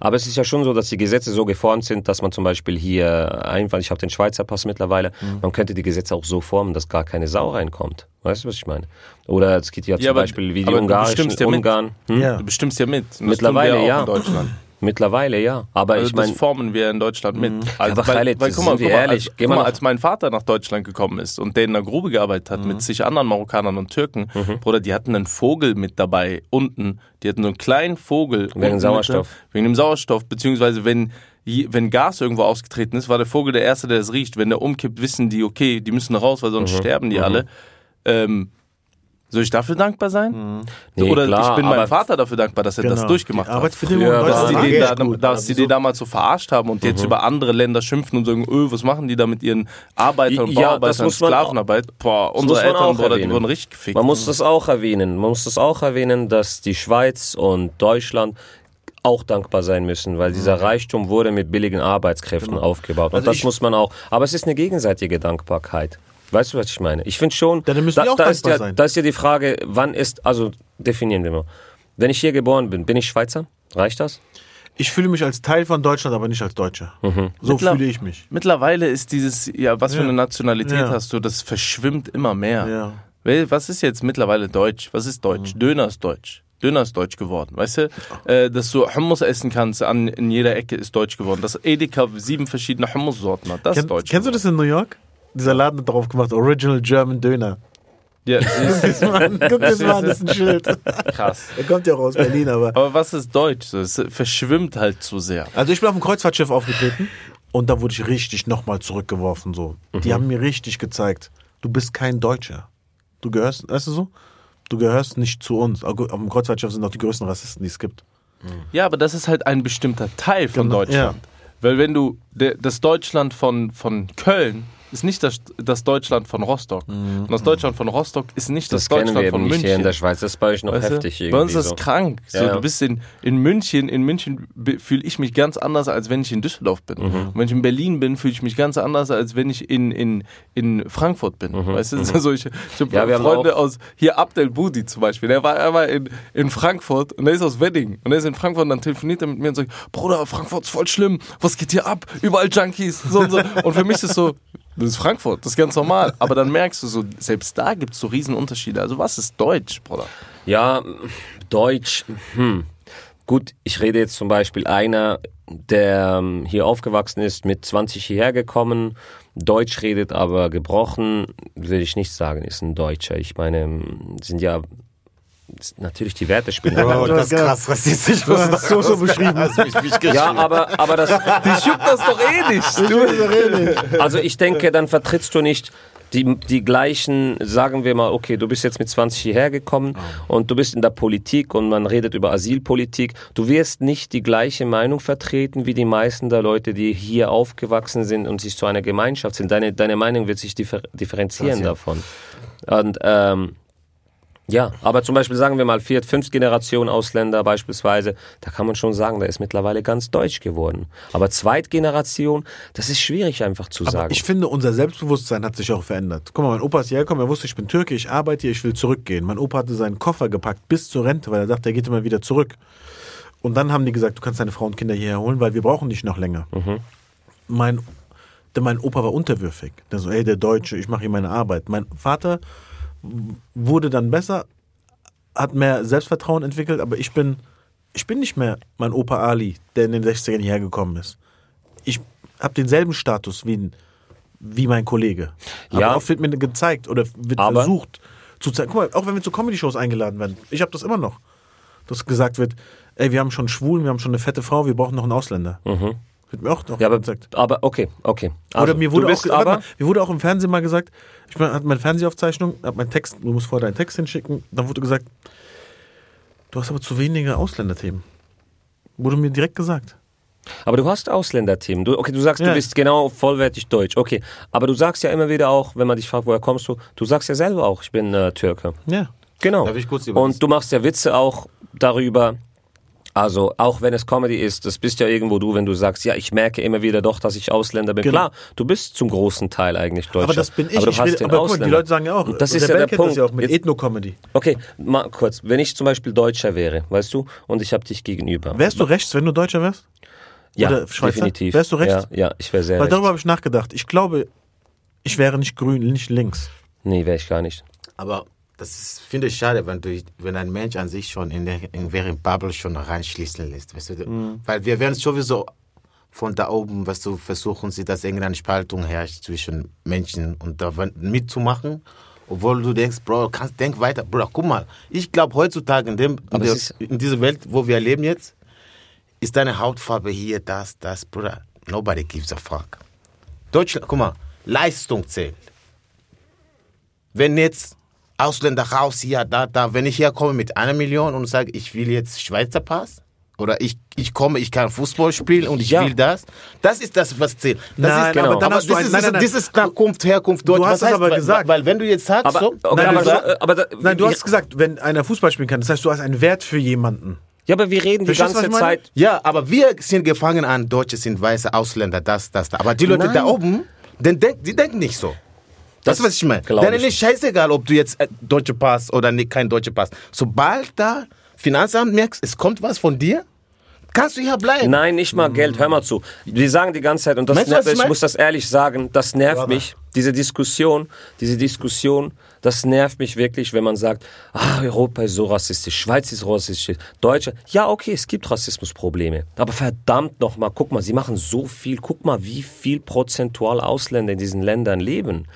Speaker 1: Aber es ist ja schon so, dass die Gesetze so geformt sind, dass man zum Beispiel hier einfach, ich habe den Schweizer Pass mittlerweile,
Speaker 4: Mhm.
Speaker 1: man könnte die Gesetze auch so formen, dass gar keine Sau reinkommt. Weißt du, was ich meine? Oder es geht ja zum
Speaker 4: Ja, aber-
Speaker 1: Beispiel wie die ungarischen. Ungarn. Hm?
Speaker 3: Ja.
Speaker 4: Du bestimmst ja mit. Und
Speaker 1: Mittlerweile, ja.
Speaker 4: in Deutschland.
Speaker 1: Mittlerweile ja. Aber
Speaker 4: Also
Speaker 1: ich meine,
Speaker 4: das formen wir in Deutschland mit. Also,
Speaker 1: aber
Speaker 4: weil,
Speaker 1: Khaled,
Speaker 4: weil, guck mal, guck mal,
Speaker 1: ehrlich,
Speaker 4: als, guck
Speaker 1: mal nach-
Speaker 4: als mein Vater nach Deutschland gekommen ist und der in der Grube gearbeitet hat
Speaker 1: Mhm.
Speaker 4: mit sich anderen Marokkanern und Türken, Bruder, die hatten einen Vogel mit dabei unten. Die hatten so einen kleinen Vogel.
Speaker 1: Wegen
Speaker 4: unten
Speaker 1: Sauerstoff.
Speaker 4: Mit, wegen dem Sauerstoff, beziehungsweise wenn wenn Gas irgendwo ausgetreten ist, war der Vogel der Erste, der es riecht. Wenn der umkippt, wissen die, okay, die müssen raus, weil
Speaker 1: Mhm.
Speaker 4: sonst sterben die alle. Ähm, soll ich dafür dankbar sein?
Speaker 1: Nee,
Speaker 4: Oder
Speaker 1: klar,
Speaker 4: ich bin
Speaker 1: aber-
Speaker 4: meinem Vater dafür dankbar, dass er das
Speaker 3: Genau.
Speaker 4: durchgemacht
Speaker 3: Die
Speaker 4: hat.
Speaker 3: Arbeitsbedingungen
Speaker 1: war-
Speaker 4: Dass die, den
Speaker 3: waren
Speaker 4: da, dass die
Speaker 3: Also
Speaker 4: den damals so verarscht haben und
Speaker 1: Mhm.
Speaker 4: jetzt über andere Länder schimpfen und sagen, öh, was machen die da mit ihren Arbeitern und
Speaker 1: Ja, das
Speaker 4: Bauarbeitern und Sklavenarbeit? Boah, unsere Eltern, Bruder, die wurden richtig gefickt.
Speaker 1: Man muss das auch erwähnen. Man muss das auch erwähnen, dass die Schweiz und Deutschland auch dankbar sein müssen, weil dieser Reichtum wurde mit billigen Arbeitskräften aufgebaut. Und
Speaker 3: Also
Speaker 1: das muss man auch. Aber es ist eine gegenseitige Dankbarkeit. Weißt du, was ich meine? Ich finde schon.
Speaker 3: Ja, dann müssen
Speaker 1: da,
Speaker 3: die auch
Speaker 1: da ist ja,
Speaker 3: sein.
Speaker 1: Da ist ja die Frage, wann ist, also definieren wir mal. Wenn ich hier geboren bin, bin ich Schweizer? Reicht das?
Speaker 3: Ich fühle mich als Teil von Deutschland, aber nicht als Deutscher. So
Speaker 4: Mittler-
Speaker 3: fühle ich mich.
Speaker 4: Mittlerweile ist dieses, ja, was für
Speaker 3: Ja.
Speaker 4: eine Nationalität
Speaker 3: Ja.
Speaker 4: hast du, das verschwimmt immer mehr.
Speaker 3: Ja.
Speaker 4: Was ist jetzt mittlerweile Deutsch? Was ist Deutsch?
Speaker 3: Mhm.
Speaker 4: Döner ist Deutsch. Döner ist deutsch geworden, weißt du? Äh, dass du Hummus essen kannst an, in jeder Ecke ist deutsch geworden. Dass Edeka sieben verschiedene Hummus-Sorten hat, das
Speaker 3: Kenn,
Speaker 4: ist deutsch
Speaker 3: kennst du das in New York? Dieser Laden hat darauf gemacht, Original German Döner.
Speaker 4: Ja, siehst du?
Speaker 3: Guck das mal an, das ist ein Schild.
Speaker 4: krass.
Speaker 3: Er kommt ja auch aus Berlin, aber.
Speaker 4: Aber was ist Deutsch? Es verschwimmt halt zu sehr.
Speaker 3: Also ich bin auf dem Kreuzfahrtschiff aufgetreten und da wurde ich richtig nochmal zurückgeworfen. So. Die haben mir richtig gezeigt, du bist kein Deutscher. Du gehörst, weißt du so? Du gehörst nicht zu uns. Auf dem Kreuzfahrtschiff sind auch die größten Rassisten, die es gibt.
Speaker 4: Ja, aber das ist halt ein bestimmter Teil von
Speaker 3: Genau,
Speaker 4: Deutschland. Weil wenn du, das Deutschland von, von Köln ist nicht das, das Deutschland von Rostock. Und das Deutschland von Rostock ist nicht das,
Speaker 1: Das,
Speaker 4: Deutschland
Speaker 1: wir
Speaker 4: von
Speaker 1: nicht hier in
Speaker 4: München.
Speaker 1: der Schweiz. Das ist bei euch noch
Speaker 4: Weißt
Speaker 1: heftig irgendwie.
Speaker 4: Bei uns ist das
Speaker 1: so.
Speaker 4: krank. So,
Speaker 1: Ja.
Speaker 4: Du bist in, in München, in München fühle ich mich ganz anders, als wenn ich in Düsseldorf bin.
Speaker 1: Mhm.
Speaker 4: Und wenn ich in Berlin bin, fühle ich mich ganz anders, als wenn ich in, in, in Frankfurt bin. Weißt du, also ich, ich habe
Speaker 1: Mhm. Ja,
Speaker 4: Freunde aus, hier Abdel Budi zum Beispiel, der war einmal in, in Frankfurt und der ist aus Wedding und der ist in Frankfurt und dann telefoniert er mit mir und sagt, Bruder, Frankfurt ist voll schlimm, was geht hier ab? Überall Junkies, so und so. Und für mich ist es so, das ist Frankfurt, das ist ganz normal. Aber dann merkst du so, selbst da gibt es so riesen Unterschiede. Also was ist Deutsch, Bruder?
Speaker 1: Ja, Deutsch. Hm. Gut, ich rede jetzt zum Beispiel einer, der ähm, hier aufgewachsen ist, mit 20 hierher gekommen, Deutsch redet, aber gebrochen, will ich nicht sagen, ist ein Deutscher. Ich meine, ähm, sind ja natürlich die Wertespinne.
Speaker 2: Bro,
Speaker 3: du
Speaker 2: das
Speaker 3: hast
Speaker 2: ist krass rassistisch.
Speaker 3: Du hast so, so beschrieben.
Speaker 1: Ja, aber, aber das,
Speaker 4: Die juckt das doch eh nicht.
Speaker 1: Also ich denke, dann vertrittst du nicht die, die gleichen, sagen wir mal, okay, du bist jetzt mit 20 hierher gekommen und du bist in der Politik und man redet über Asylpolitik. Du wirst nicht die gleiche Meinung vertreten wie die meisten der Leute, die hier aufgewachsen sind und sich zu einer Gemeinschaft sind. Deine, deine Meinung wird sich differ differenzieren davon. Und ähm, ja, aber zum Beispiel sagen wir mal Viert-, Fünft-Generation Ausländer beispielsweise, da kann man schon sagen, der ist mittlerweile ganz deutsch geworden. Aber Zweitgeneration, das ist schwierig einfach zu
Speaker 3: Aber
Speaker 1: sagen.
Speaker 3: ich finde, unser Selbstbewusstsein hat sich auch verändert. Guck mal, mein Opa ist hierher gekommen, er wusste, ich bin Türke, ich arbeite hier, ich will zurückgehen. Mein Opa hatte seinen Koffer gepackt bis zur Rente, weil er dachte, er geht immer wieder zurück. Und dann haben die gesagt, du kannst deine Frau und Kinder hierher holen, weil wir brauchen dich noch länger. Mein, denn mein Opa war unterwürfig. Der so, ey, der Deutsche, ich mache hier meine Arbeit. Mein Vater wurde dann besser, hat mehr Selbstvertrauen entwickelt, aber ich bin, ich bin nicht mehr mein Opa Ali, der in den 60ern hierher gekommen ist. Ich habe denselben Status wie, ein- wie mein Kollege. Aber
Speaker 1: Ja.
Speaker 3: oft wird mir gezeigt oder wird
Speaker 1: Aber-
Speaker 3: versucht zu zeigen. Guck mal, auch wenn wir zu Comedy-Shows eingeladen werden, ich habe das immer noch, dass gesagt wird, ey, wir haben schon Schwulen, wir haben schon eine fette Frau, wir brauchen noch einen Ausländer. Wird mir auch noch
Speaker 1: Mhm. ja, aber,
Speaker 3: gezeigt.
Speaker 1: aber okay, okay. Also,
Speaker 3: Oder mir wurde, auch,
Speaker 1: aber,
Speaker 3: mal, mir wurde auch im Fernsehen mal gesagt, ich hatte meine Fernsehaufzeichnung, hab meinen Text, du musst vorher deinen Text hinschicken, dann wurde gesagt, du hast aber zu wenige Ausländerthemen. Wurde mir direkt gesagt.
Speaker 1: aber du hast Ausländerthemen. Du, okay, du sagst,
Speaker 3: Ja.
Speaker 1: du bist genau vollwertig deutsch. Okay, aber du sagst ja immer wieder auch, wenn man dich fragt, woher kommst du, du sagst ja selber auch, ich bin äh, Türke.
Speaker 3: Ja.
Speaker 1: Genau.
Speaker 2: Darf ich kurz über das-
Speaker 1: Und du machst ja Witze auch darüber. Also, auch wenn es Comedy ist, das bist ja irgendwo du, wenn du sagst, ja, ich merke immer wieder doch, dass ich Ausländer bin.
Speaker 3: Genau.
Speaker 1: Klar, du bist zum großen Teil eigentlich Deutscher.
Speaker 3: Aber das bin ich.
Speaker 1: Aber du
Speaker 3: ich
Speaker 1: hast
Speaker 3: will,
Speaker 1: den
Speaker 3: aber guck mal, die. Leute sagen ja auch,
Speaker 1: das ist ja
Speaker 3: Bell
Speaker 1: der Punkt.
Speaker 3: das ja auch mit Ethno-Comedy.
Speaker 1: Okay, mal kurz. Wenn ich zum Beispiel Deutscher wäre, weißt du, und ich habe dich gegenüber.
Speaker 3: Wärst du rechts, wenn du Deutscher wärst?
Speaker 1: ja,
Speaker 3: oder Schweizer?
Speaker 1: definitiv.
Speaker 3: Wärst du rechts?
Speaker 1: Ja, ja ich wäre sehr
Speaker 3: Weil
Speaker 1: rechts.
Speaker 3: darüber habe ich nachgedacht. Ich glaube, ich wäre nicht grün, nicht links.
Speaker 1: Nee, wäre ich gar nicht.
Speaker 2: Aber das finde ich schade, wenn, du, wenn ein Mensch an sich schon in der in während Bubble schon reinschließen lässt. Weißt du? Weil wir werden sowieso von da oben, was du versuchen sie, dass irgendeine Spaltung herrscht zwischen Menschen und da mitzumachen. Obwohl du denkst, Bro, kannst, denk weiter. Bro, guck mal, ich glaube heutzutage in, dem, in, der, in dieser Welt, wo wir leben jetzt, ist deine Hautfarbe hier, das, das, Bruder. Nobody gives a fuck. Deutschland, guck mal, Leistung zählt. Wenn jetzt Ausländer raus, hier, da, da, wenn ich herkomme mit einer Million und sage, ich will jetzt Schweizer Pass, oder ich, ich komme, ich kann Fußball spielen und ich
Speaker 1: Ja.
Speaker 2: will das, das ist das, was zählt. Das
Speaker 3: Nein,
Speaker 2: ist,
Speaker 1: genau.
Speaker 3: aber dann hast du
Speaker 2: das,
Speaker 3: ein,
Speaker 2: ist,
Speaker 3: nein, nein, nein.
Speaker 2: das ist Herkunft, Herkunft Deutsch.
Speaker 3: Du hast es aber
Speaker 2: weil,
Speaker 3: gesagt.
Speaker 2: Weil, wenn du jetzt sagst,
Speaker 1: Aber,
Speaker 2: so,
Speaker 1: okay,
Speaker 3: Nein,
Speaker 1: aber,
Speaker 3: du
Speaker 1: so,
Speaker 3: sag-
Speaker 1: äh, aber da,
Speaker 3: Nein, du hast gesagt, wenn einer Fußball spielen kann, das heißt, du hast einen Wert für jemanden.
Speaker 1: ja, aber wir reden die
Speaker 3: Verstehst was
Speaker 1: ganze? Zeit.
Speaker 2: Ja, aber wir sind gefangen an Deutsche sind weiße Ausländer, das, das, da. Aber die Leute
Speaker 1: Nein.
Speaker 2: da oben, den denk, die denken nicht so. Das, ist, was ich meine.
Speaker 1: ich
Speaker 2: ist scheißegal, ob du jetzt äh, deutsche Pass oder nicht, kein deutscher Pass. Sobald da Finanzamt merkst, es kommt was von dir, kannst du hier bleiben.
Speaker 1: Nein, nicht mal Geld, hör mal zu. Die sagen die ganze Zeit, und das
Speaker 2: Meinst du,
Speaker 1: nervt,
Speaker 2: ich
Speaker 1: ich muss das ehrlich sagen, das nervt
Speaker 3: Brother.
Speaker 1: mich. Diese Diskussion, diese Diskussion, das nervt mich wirklich, wenn man sagt, ah, Europa ist so rassistisch, Schweiz ist rassistisch, Deutsche. Ja, okay, es gibt Rassismusprobleme. Aber verdammt nochmal, guck mal, sie machen so viel, guck mal, wie viel prozentual Ausländer in diesen Ländern leben.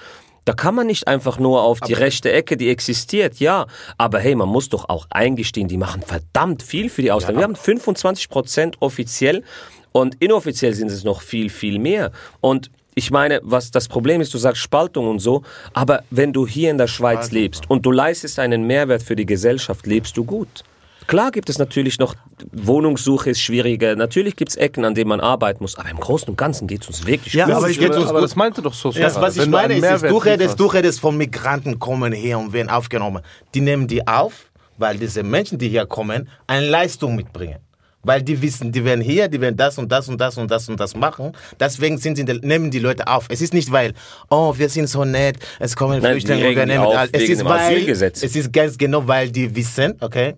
Speaker 1: Da kann man nicht einfach nur auf die rechte Ecke, die existiert, ja. Aber hey, man muss doch auch eingestehen, die machen verdammt viel für die Ausländer. Wir haben 25 Prozent offiziell und inoffiziell sind es noch viel, viel mehr. Und ich meine, was das Problem ist, du sagst Spaltung und so, aber wenn du hier in der Schweiz lebst und du leistest einen Mehrwert für die Gesellschaft, lebst du gut. Klar gibt es natürlich noch, Wohnungssuche ist schwieriger, natürlich gibt es Ecken, an denen man arbeiten muss, aber im Großen und Ganzen geht es uns wirklich
Speaker 3: Ja,
Speaker 1: gut.
Speaker 3: aber ich
Speaker 4: aber, aber das meinte doch so.
Speaker 2: Das, was ich meine, ist, ist, du, redest, du redest von Migranten kommen her und werden aufgenommen. Die nehmen die auf, weil diese Menschen, die hier kommen, eine Leistung mitbringen. Weil die wissen, die werden hier, die werden das und das und das und das und das machen. Deswegen sind sie, nehmen die Leute auf. Es ist nicht, weil, oh, wir sind so nett, es kommen Flüchtlinge wir nehmen
Speaker 1: auf
Speaker 2: all- Es ist, weil, es ist ganz genau, weil die wissen, okay,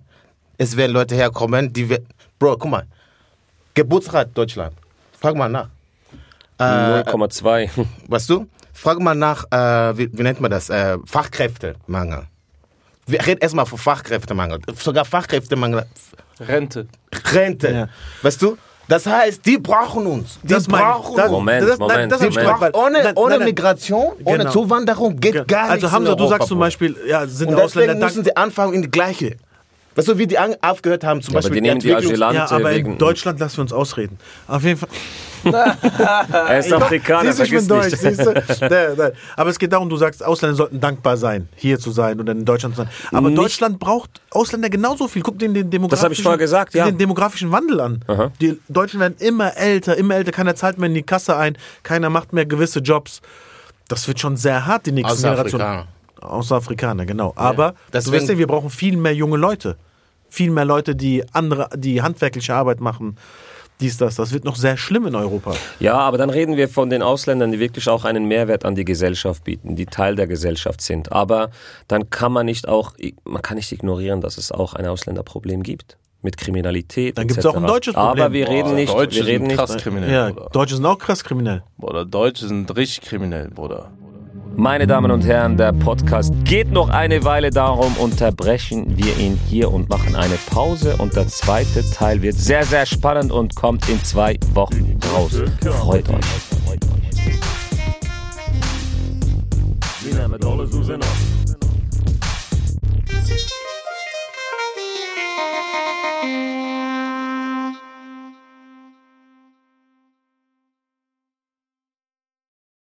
Speaker 2: es werden Leute herkommen, die, wir- Bro, guck mal, Geburtsrat Deutschland, frag mal nach. Äh,
Speaker 1: 0,2.
Speaker 2: Weißt du? Frag mal nach, äh, wie, wie nennt man das? Äh, Fachkräftemangel. Wir reden erstmal von Fachkräftemangel. Sogar Fachkräftemangel.
Speaker 4: Rente.
Speaker 2: Rente.
Speaker 3: Ja.
Speaker 2: Weißt du? Das heißt, die brauchen uns. Die
Speaker 3: Das
Speaker 2: brauchen
Speaker 3: Das-
Speaker 2: uns.
Speaker 1: Moment,
Speaker 3: das-
Speaker 1: Moment,
Speaker 3: das ich
Speaker 1: Moment.
Speaker 2: Ohne, ohne
Speaker 3: nein, nein.
Speaker 2: Migration, ohne
Speaker 3: Genau.
Speaker 2: Zuwanderung geht gar nichts.
Speaker 3: Also Hamza, du sagst zum. Beispiel, ja, sind
Speaker 2: Und deswegen
Speaker 3: Ausländer
Speaker 2: müssen
Speaker 3: dank,
Speaker 2: sie anfangen in die gleiche. Weißt du, wie die aufgehört haben, zum
Speaker 1: Ja, aber
Speaker 2: Beispiel
Speaker 1: die nehmen die Asylanten
Speaker 3: Ja, aber
Speaker 1: wegen.
Speaker 3: in Deutschland lassen wir uns ausreden. Auf jeden Fall.
Speaker 1: er ist Afrikaner,
Speaker 3: Siehst du, ich bin Deutsch, siehst du? Da, da. Aber es geht darum, du sagst, Ausländer sollten dankbar sein, hier zu sein oder in Deutschland zu sein. Aber
Speaker 1: Nicht-
Speaker 3: Deutschland braucht Ausländer genauso viel. Guck dir den demografischen,
Speaker 1: ich vorher gesagt, ja.
Speaker 3: den demografischen Wandel an.
Speaker 1: Aha.
Speaker 3: Die Deutschen werden immer älter, immer älter. Keiner zahlt mehr in die Kasse ein, keiner macht mehr gewisse Jobs. Das wird schon sehr hart, die nächsten Generationen.
Speaker 2: Afrikaner.
Speaker 3: Außer Afrikaner, genau. Aber du
Speaker 2: Deswegen-
Speaker 3: weißt ja, wir brauchen viel mehr junge Leute. Viel mehr Leute, die andere, die handwerkliche Arbeit machen. Dies, das. Das wird noch sehr schlimm in Europa.
Speaker 1: Ja, aber dann reden wir von den Ausländern, die wirklich auch einen Mehrwert an die Gesellschaft bieten, die Teil der Gesellschaft sind. Aber dann kann man nicht auch, man kann nicht ignorieren, dass es auch ein Ausländerproblem gibt. Mit Kriminalität.
Speaker 3: Dann gibt's
Speaker 1: etc.
Speaker 3: auch ein deutsches Problem.
Speaker 1: Aber wir reden
Speaker 4: Boah,
Speaker 1: nicht,
Speaker 4: Deutsche
Speaker 1: wir reden
Speaker 4: sind
Speaker 1: nicht.
Speaker 4: krass kriminell,
Speaker 3: Ja. Deutsche sind auch krass kriminell.
Speaker 4: Bruder, Deutsche sind richtig kriminell, Bruder.
Speaker 1: Meine Damen und Herren, der Podcast geht noch eine Weile darum, unterbrechen wir ihn hier und machen eine Pause. Und der zweite Teil wird sehr, sehr spannend und kommt in zwei Wochen raus. Freut euch.